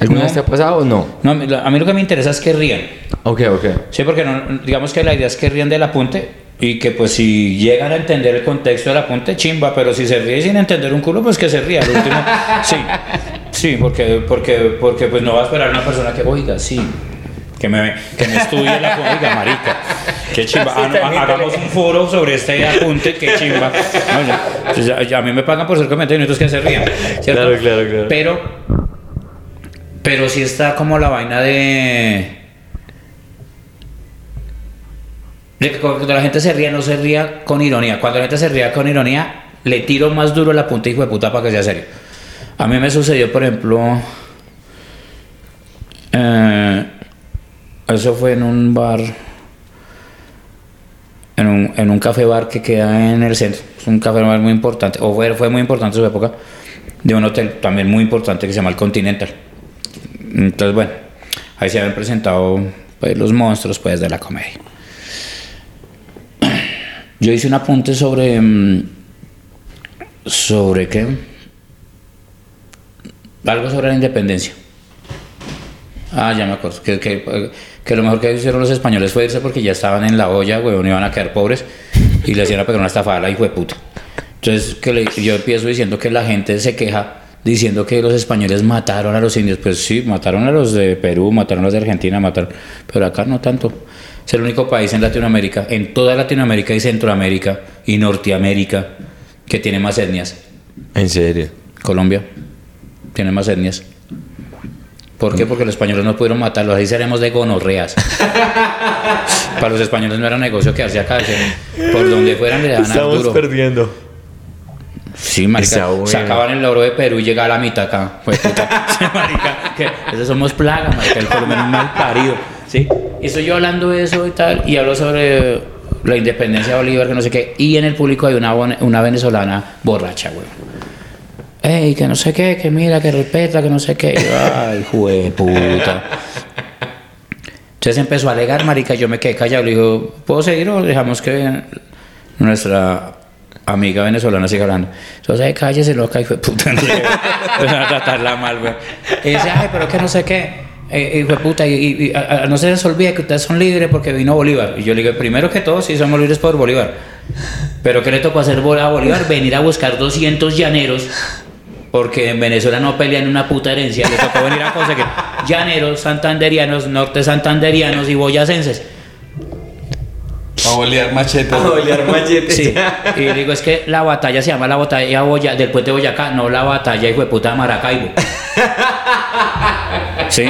¿Alguna No. vez te ha pasado o no? No, a mí lo- que me interesa es que rían. Ok, ok. Sí, porque no- digamos que la idea es que rían del apunte y que pues si llegan a entender el contexto del apunte, chimba, pero si se ríe sin entender un culo, pues que se ría. Último, sí, sí, porque, porque, porque pues no va a esperar una persona que, oiga, sí, que me, que me estudie la oiga, marica, qué chimba, Ah, no, hagamos un foro sobre este apunte, qué chimba. No, ya, ya- ya a mí me pagan por ser y nosotros que se rían, ¿cierto? Claro, claro, claro. Pero, pero sí está como la vaina de... De que cuando la gente se ría, no se ría con ironía. Cuando la gente se ría con ironía, le tiro más duro la punta hijo de puta para que sea serio. A mí me sucedió, por ejemplo, eso fue en un bar, en un, en un café bar que queda en el centro. Es un café bar muy importante, o fue, fue muy importante en su época, de un hotel también muy importante que se llama el Continental. Entonces, bueno, ahí se habían presentado pues, los monstruos pues, de la comedia. Yo hice un apunte sobre. mm, ¿Sobre qué? Algo sobre la independencia. Ah, ya me acuerdo. Que, que, que lo mejor que hicieron los españoles fue irse porque ya estaban en la olla, weón, iban a quedar pobres y le hacían a pegar una estafada a la hijo de puta. Entonces, que le- yo empiezo diciendo que la gente se queja diciendo que los españoles mataron a los indios. Pues sí, mataron a los de Perú, mataron a los de Argentina, mataron. Pero acá no tanto. Es el único país en Latinoamérica, en toda Latinoamérica y Centroamérica y Norteamérica, que tiene más etnias. ¿En serio? Colombia tiene más etnias. ¿Por qué? Porque los españoles no pudieron matarlos. Ahí seremos de gonorreas. Para los españoles no era negocio quedarse acá. se- Por donde fueran le daban al duro. perdiendo. Sí, marica. Esa buena. Sacaban el oro de Perú y llegaba a la mitad acá. Pues, puta. Sí, marica. Que esos somos plaga, marica. El colombiano es mal parido. Sí. Y estoy yo hablando de eso y tal. Y hablo sobre la independencia de Bolívar, que no sé qué. Y en el público hay una venezolana borracha, güey. Ey, que no sé qué, que mira, que respeta, que no sé qué. Y Ay, jue puta. Entonces empezó a alegar, marica, yo me quedé callado. Le digo, ¿puedo seguir o dejamos que nuestra amiga venezolana siga hablando? Entonces, cállese, loca, hijo de puta. No a tratarla mal, güey. Y dice, ay, pero que no sé qué. Eh, de puta, y, y- y no se les olvide que ustedes son libres porque vino Bolívar. Y yo le digo, primero que todo, sí somos libres por Bolívar. Pero ¿qué le tocó hacer a Bolívar? Venir a buscar 200 llaneros porque en Venezuela no pelean una puta herencia. Le tocó venir a conseguir llaneros, santanderianos, norte santanderianos y boyacenses. A bolear machete. machete. Sí. Y digo, es que la batalla se llama la batalla Boya- del puente de Boyacá, no la batalla hijo de puta de Maracaibo. ¿Sí?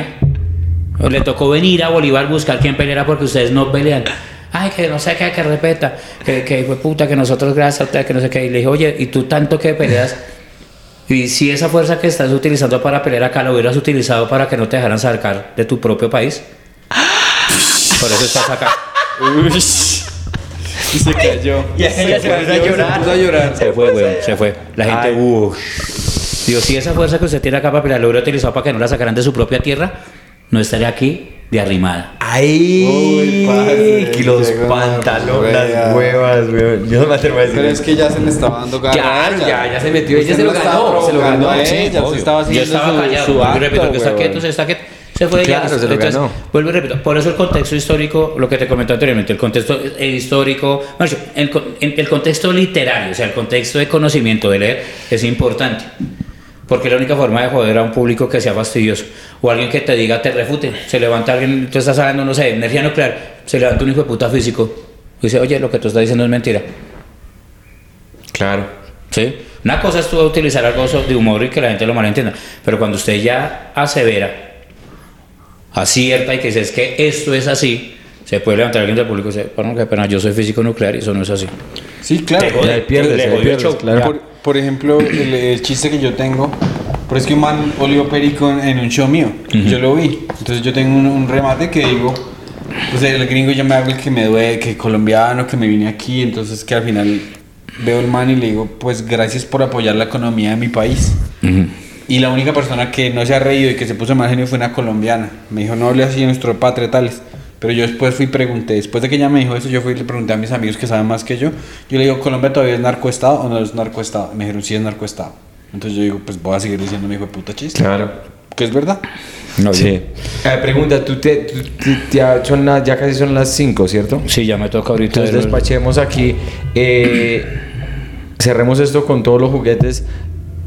Le tocó venir a Bolívar buscar quién peleara porque ustedes no pelean. Ay, que no sé qué, que respeta, que, que hijo de puta, que nosotros gracias a ustedes, que no sé qué. Y le dije, oye, ¿y tú tanto que peleas? Y si esa fuerza que estás utilizando para pelear acá la hubieras utilizado para que no te dejaran sacar de tu propio país. Por eso estás acá. Y se cayó. Y ella se puso a llorar. Se puso a llorar. Se fue, weón, se fue. La gente, uff. Digo, si esa fuerza que usted tiene acá para pelear lo hubiera utilizado para que no la sacaran de su propia tierra, no estaría aquí de arrimada. ¡Ay! Uy, que los pantalones, las huevas, weón. Yo no me atrevo a decir Pero es que ya se le estaba dando garra. Claro, ya, ya se metió, ella se lo estaba ganó, se lo ganó. ella, se estaba Yo haciendo estaba su, callado, su vuelvo y acto, repito, que está weón. quieto, se está quieto. Se fue Claro, ya. se lo Entonces, ganó. Vuelvo y repito, por eso el contexto histórico, lo que te comenté anteriormente, el contexto eh, histórico, el el contexto literario, o sea, el contexto de conocimiento, de leer, es importante. Porque es la única forma de joder a un público que sea fastidioso. O alguien que te diga, te refute. Se levanta alguien, tú estás hablando, no sé, de energía nuclear, se levanta un hijo de puta físico. Y dice, oye, lo que tú estás diciendo es mentira. Claro. ¿Sí? Una cosa es tú utilizar algo de humor y que la gente lo malentienda, pero cuando usted ya asevera, acierta y que dice es que esto es así, se puede levantar alguien del público y dice, bueno, qué pena, yo soy físico nuclear y eso no es así. Sí, claro. Le show. claro. Ya. Por, por ejemplo, el, el chiste que yo tengo, pero es que un man olió perico en, en un show mío. Yo lo vi. Entonces yo tengo un, un remate que digo, pues el gringo ya me habla que me duele, que colombiano, que me vine aquí. Entonces que al final veo el man y le digo, pues gracias por apoyar la economía de mi país. Ujú. Y la única persona que no se ha reído y que se puso más genio fue una colombiana. Me dijo, no hable así de nuestro patria tales. Pero yo después fui y pregunté, después de que ella me dijo eso, yo fui y le pregunté a mis amigos que saben más que yo. Yo le digo, ¿Colombia todavía es narcoestado o no es narcoestado? Me dijeron, sí es narcoestado. Entonces yo digo, pues voy a seguir diciendo mi hijo de puta chiste. Claro. Que es verdad. No, Sí. Eh, pregunta, tú te, tú- tú- ya, son las- ya casi son las 5, ¿cierto? Sí, ya me toca ahorita. Entonces despachemos aquí. eh, cerremos esto con todos los juguetes.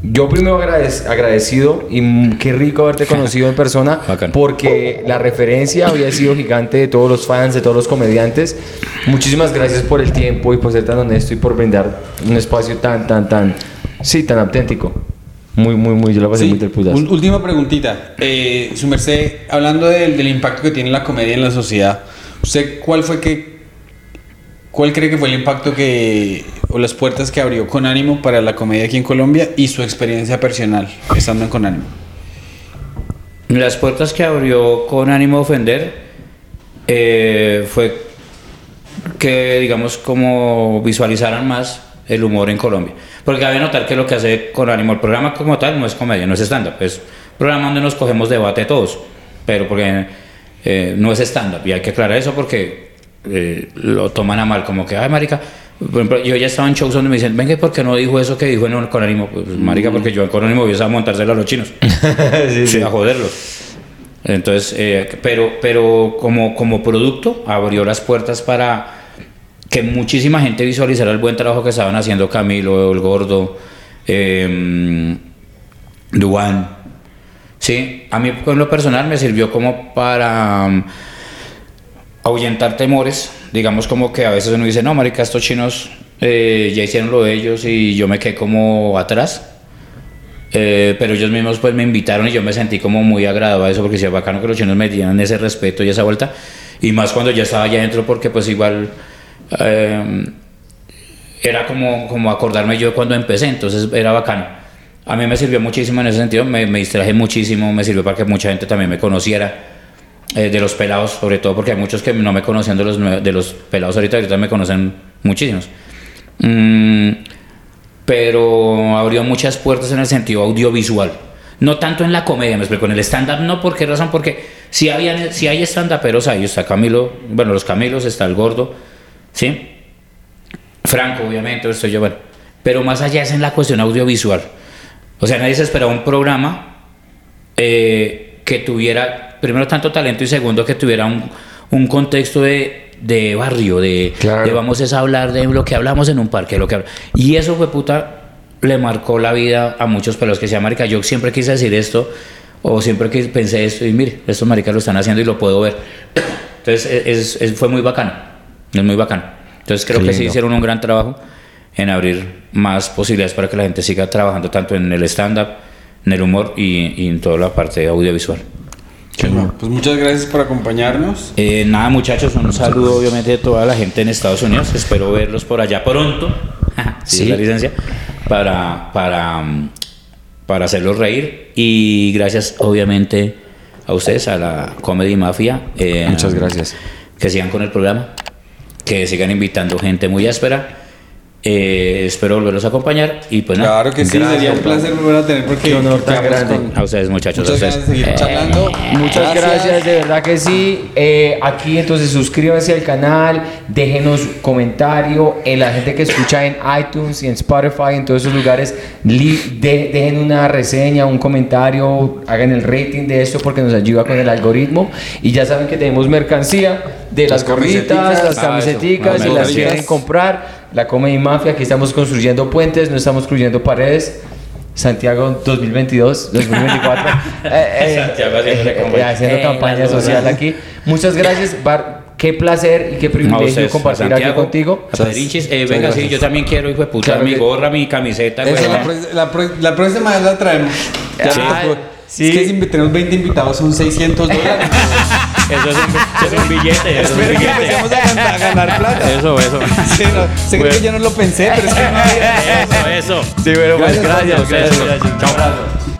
Yo primero agradec- agradecido y qué rico haberte conocido en persona Bacán. porque la referencia había sido gigante de todos los fans, de todos los comediantes. Muchísimas gracias por el tiempo y por ser tan honesto y por brindar un espacio tan, tan, tan, sí, tan auténtico. Muy, muy, muy, yo lo pasé Sí, muy del última preguntita. Eh, su merced, hablando del, del impacto que tiene la comedia en la sociedad, ¿usted cuál fue que... ¿Cuál cree que fue el impacto que... o las puertas que abrió con ánimo para la comedia aquí en Colombia y su experiencia personal estando en con ánimo? Las puertas que abrió con ánimo de ofender eh, fue que, digamos, como visualizaran más el humor en Colombia. Porque cabe notar que lo que hace con ánimo el programa como tal no es comedia, no es stand-up, es programa donde nos cogemos debate todos, pero porque eh, no es stand-up. Y hay que aclarar eso porque eh, lo toman a mal, como que, ay, marica. Por ejemplo, yo ya estaba en shows donde me dicen, venga, ¿por qué no dijo eso que dijo en con ánimo? Pues, marica, porque yo en con ánimo voy a montárselo a los chinos. a joderlos. Entonces, eh, pero, pero como, como producto abrió las puertas para que muchísima gente visualizara el buen trabajo que estaban haciendo Camilo, el Gordo, eh, Duan. Sí, a mí con lo personal me sirvió como para um, ahuyentar temores. Digamos como que a veces uno dice, no, marica, estos chinos eh, ya hicieron lo de ellos y yo me quedé como atrás. Eh, pero ellos mismos pues me invitaron y yo me sentí como muy agradado a eso porque decía bacano que los chinos me dieran ese respeto y esa vuelta. Y más cuando ya estaba allá adentro porque pues igual eh, era como, como acordarme yo cuando empecé entonces era bacano. A mí me sirvió muchísimo en ese sentido me, me distraje muchísimo me sirvió para que mucha gente también me conociera eh, de los pelados sobre todo porque hay muchos que no me conocían de los, de los pelados ahorita ahorita me conocen muchísimos Mm, pero abrió muchas puertas en el sentido audiovisual. No tanto en la comedia, me explico, en el stand-up no, ¿por qué razón? Porque si, había, si hay stand-uperos ahí, está Camilo, bueno, los Camilos, está el Gordo, ¿sí? Franco, obviamente, estoy yo, bueno. Pero más allá es en la cuestión audiovisual. O sea, nadie se esperaba un programa eh, que tuviera, primero, tanto talento y segundo, que tuviera un, un contexto de, de barrio, de, Claro. de vamos es a hablar de lo que hablamos en un parque, lo que Y eso fue puta, le marcó la vida a muchos pelos que decían, marica, yo siempre quise decir esto, o siempre que pensé esto, y mire, estos maricas lo están haciendo y lo puedo ver. Entonces, es, es- fue muy bacano, es muy bacano. Entonces, creo Qué que sí hicieron un gran trabajo en abrir más posibilidades para que la gente siga trabajando tanto en el stand-up, en el humor y, y en toda la parte audiovisual. Bueno, pues muchas gracias por acompañarnos. Eh, nada, muchachos, un saludo obviamente de toda la gente en Estados Unidos. Espero verlos por allá pronto, si Sí. es la licencia, para, para, para hacerlos reír. Y gracias, obviamente, a ustedes, a la Comedy Mafia. eh, Muchas gracias. Que sigan con el programa, que sigan invitando gente muy áspera. Eh, espero volverlos a acompañar y pues nada. Claro que sí, Gracias, sería un placer volver a tener porque Qué honor tan grande. con- A ustedes, muchachos. Muchas gracias seguir charlando. Muchas gracias. de verdad que sí. Eh, aquí entonces suscríbanse al canal, déjenos comentario. En la gente que escucha en iTunes y en Spotify, en todos esos lugares, li- de- dejen una reseña, un comentario, hagan el rating de esto porque nos ayuda con el algoritmo. Y ya saben que tenemos mercancía de las Las gorritas, las Ah, camiseticas, Ah, si me las quieren comprar. La Comedy Mafia, aquí estamos construyendo puentes, no estamos construyendo paredes. Santiago 2022, 2024. Eh, eh, Santiago haciendo eh, campaña. haciendo Eh, campaña social aquí. Muchas gracias, Bar. Qué placer y qué privilegio a compartir aquí Santiago, contigo. a Pedrinchis. Eh, venga, sí, yo también quiero, hijo de puta, Claro mi que- gorra, mi camiseta. Güey. la, pro- la pro- la próxima vez la traemos. Ya Sí. Sí. Es que si tenemos 20 invitados son 600 dólares. Eso es un, eso es un billete, eso es un Espero que billete. empecemos a ganar, a ganar plata. Eso, eso. Sí, no, sé que yo no lo pensé, pero es que no había. Eso, eso. Sí, bueno, pues Gracias, gracias, Pablo. gracias. Gracias. Chao.